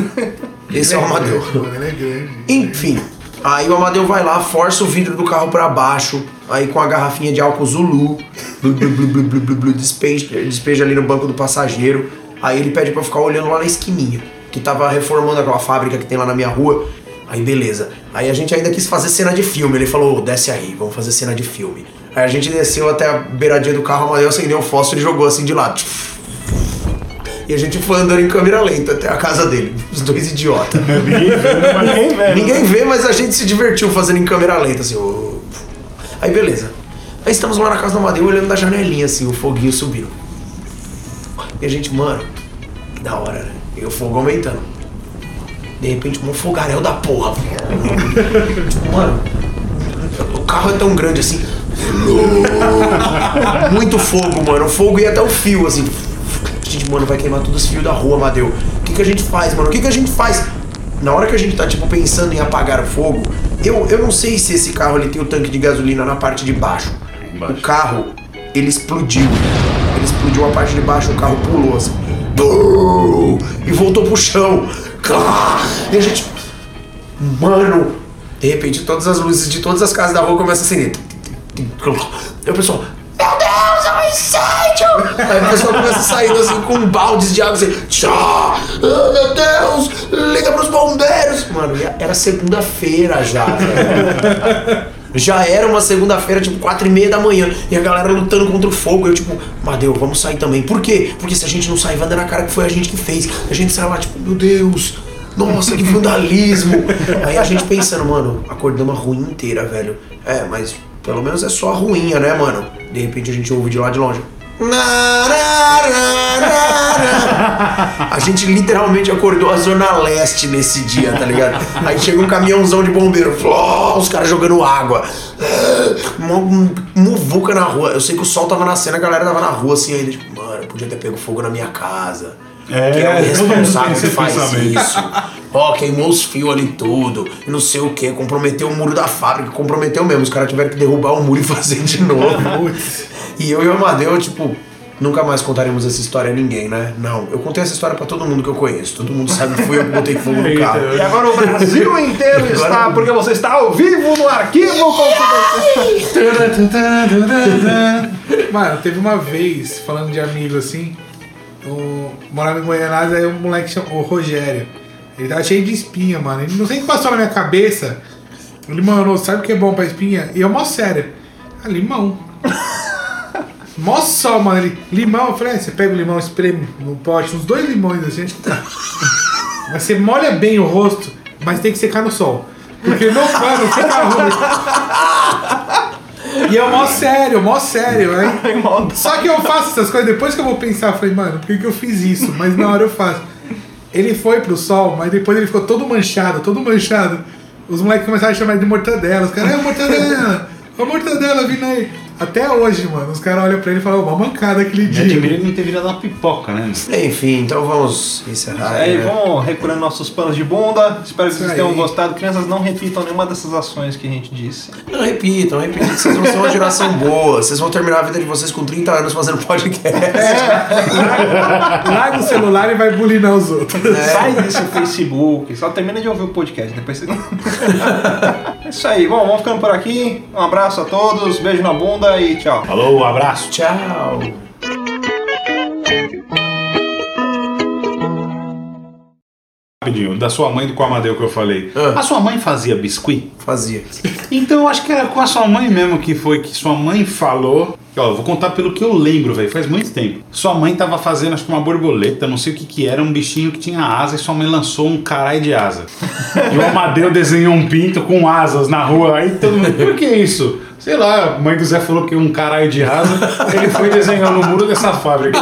Esse é o Amadeu. Ele é grande. Enfim, aí o Amadeu vai lá, força o vidro do carro pra baixo, aí com a garrafinha de álcool Zulu, blu, blu, blu, despeja, despeja ali no banco do passageiro. Aí ele pede pra eu ficar olhando lá na esquininha, que tava reformando aquela fábrica que tem lá na minha rua. Aí beleza. Aí a gente ainda quis fazer cena de filme. Ele falou, desce aí, vamos fazer cena de filme. Aí a gente desceu até a beiradinha do carro, o Amadeu acendeu o fósforo e jogou assim de lado. E a gente foi andando em câmera lenta até a casa dele. Os dois idiotas. Ninguém vê. Ninguém vê, mas a gente se divertiu fazendo em câmera lenta, assim. Aí beleza. Aí estamos lá na casa do Amadeu olhando da janelinha, assim, o foguinho subindo. E a gente, mano, que da hora, né? E o fogo aumentando. De repente, um fogaréu da porra. tipo, mano, o carro é tão grande assim. Muito fogo, mano. O fogo ia até o fio, assim. A gente, mano, vai queimar todos os fios da rua, Amadeu. O que, que a gente faz, mano? O que, que a gente faz? Na hora que a gente tá, tipo, pensando em apagar o fogo, eu, eu não sei se esse carro ele tem o tanque de gasolina na parte de baixo. Embaixo. O carro, ele explodiu. Ele explodiu a parte de baixo, o carro pulou assim. E voltou pro chão. E a gente. Mano! De repente, todas as luzes de todas as casas da rua começam a acender. Aí o pessoal. Meu Deus, é um incêndio! Aí o pessoal começa saindo assim com baldes de água assim. Tchá! Ah, meu Deus! Liga pros bombeiros! Mano, era segunda-feira já. Já era uma segunda-feira, tipo, quatro e meia da manhã. E a galera lutando contra o fogo. Eu, tipo, Madeu, vamos sair também. Por quê? Porque se a gente não sair, vai dar na cara que foi a gente que fez. A gente sai lá, tipo, meu Deus, nossa, que vandalismo. Aí a gente pensando, mano, acordamos a ruim inteira, velho. É, mas pelo menos é só a ruinha, né, mano? De repente a gente ouve de lá de longe. A gente literalmente acordou a Zona Leste nesse dia, tá ligado? Aí chega um caminhãozão de bombeiro, fló, os caras jogando água. Uma muvuca na rua. Eu sei que o sol tava nascendo, a galera tava na rua assim ainda, tipo, mano, podia ter pego fogo na minha casa. É, que é o responsável que faz pensamento. isso. Ó, queimou os fios ali tudo, não sei o que, comprometeu o muro da fábrica, comprometeu mesmo. Os caras tiveram que derrubar o muro e fazer de novo. E eu e o Amadeu, tipo, nunca mais contaremos essa história a ninguém, né? Não, eu contei essa história pra todo mundo que eu conheço. Todo mundo sabe que fui eu que botei fogo no carro. E agora o Brasil inteiro Agora- está, porque você está ao vivo no arquivo Mano, teve uma vez, falando de amigo assim, o, morava em Goianás, aí um moleque chamou o Rogério. Ele tava cheio de espinha, mano. Ele não sei o que passou na minha cabeça. Ele, mano, sabe o que é bom pra espinha? E eu, mó sério. Ah, limão. Mó só, mano. Ele, limão, eu falei, ah, você pega o limão, espreme no pote, uns dois limões assim. Mas você molha bem o rosto, mas tem que secar no sol. Porque não, mano, fica ruim. E é mó sério, mó sério, né? Só que eu faço essas coisas depois que eu vou pensar, eu falei, mano, por que, que eu fiz isso? Mas na hora eu faço. Ele foi pro sol, mas depois ele ficou todo manchado, todo manchado. Os moleques começaram a chamar de mortadela. Os caras, é mortadela, ô mortadela vindo aí. Até hoje, mano, os caras olham pra ele e falam, uma mancada aquele Me dia. admira ele não ter virado uma pipoca, né? Enfim, então vamos encerrar. Aí, né? vamos recurando nossos panos de bunda. Espero que vocês Isso tenham aí. gostado. Crianças, não repitam nenhuma dessas ações que a gente disse. Não repitam, não repitam. Vocês vão ser uma geração boa. Vocês vão terminar a vida de vocês com 30 anos fazendo podcast. Larga o celular e vai bulinar os outros. Sai desse Facebook. Só termina de ouvir o podcast. Depois você. é isso aí. Bom, vamos ficando por aqui. Um abraço a todos. Beijo na bunda e tchau. Falou, um abraço. Tchau. Rapidinho, da sua mãe do Amadeu que eu falei. Ah. A sua mãe fazia biscuit? Fazia. Então eu acho que era com a sua mãe mesmo que foi que sua mãe falou. Ó, vou contar pelo que eu lembro, velho. Faz muito tempo. Sua mãe tava fazendo, acho que uma borboleta, não sei o que que era, um bichinho que tinha asa e sua mãe lançou um caralho de asa. E o Amadeu desenhou um pinto com asas na rua. Aí todo mundo, por que isso? Sei lá, a mãe do Zé falou que um caralho de asa. Ele foi desenhando no muro dessa fábrica.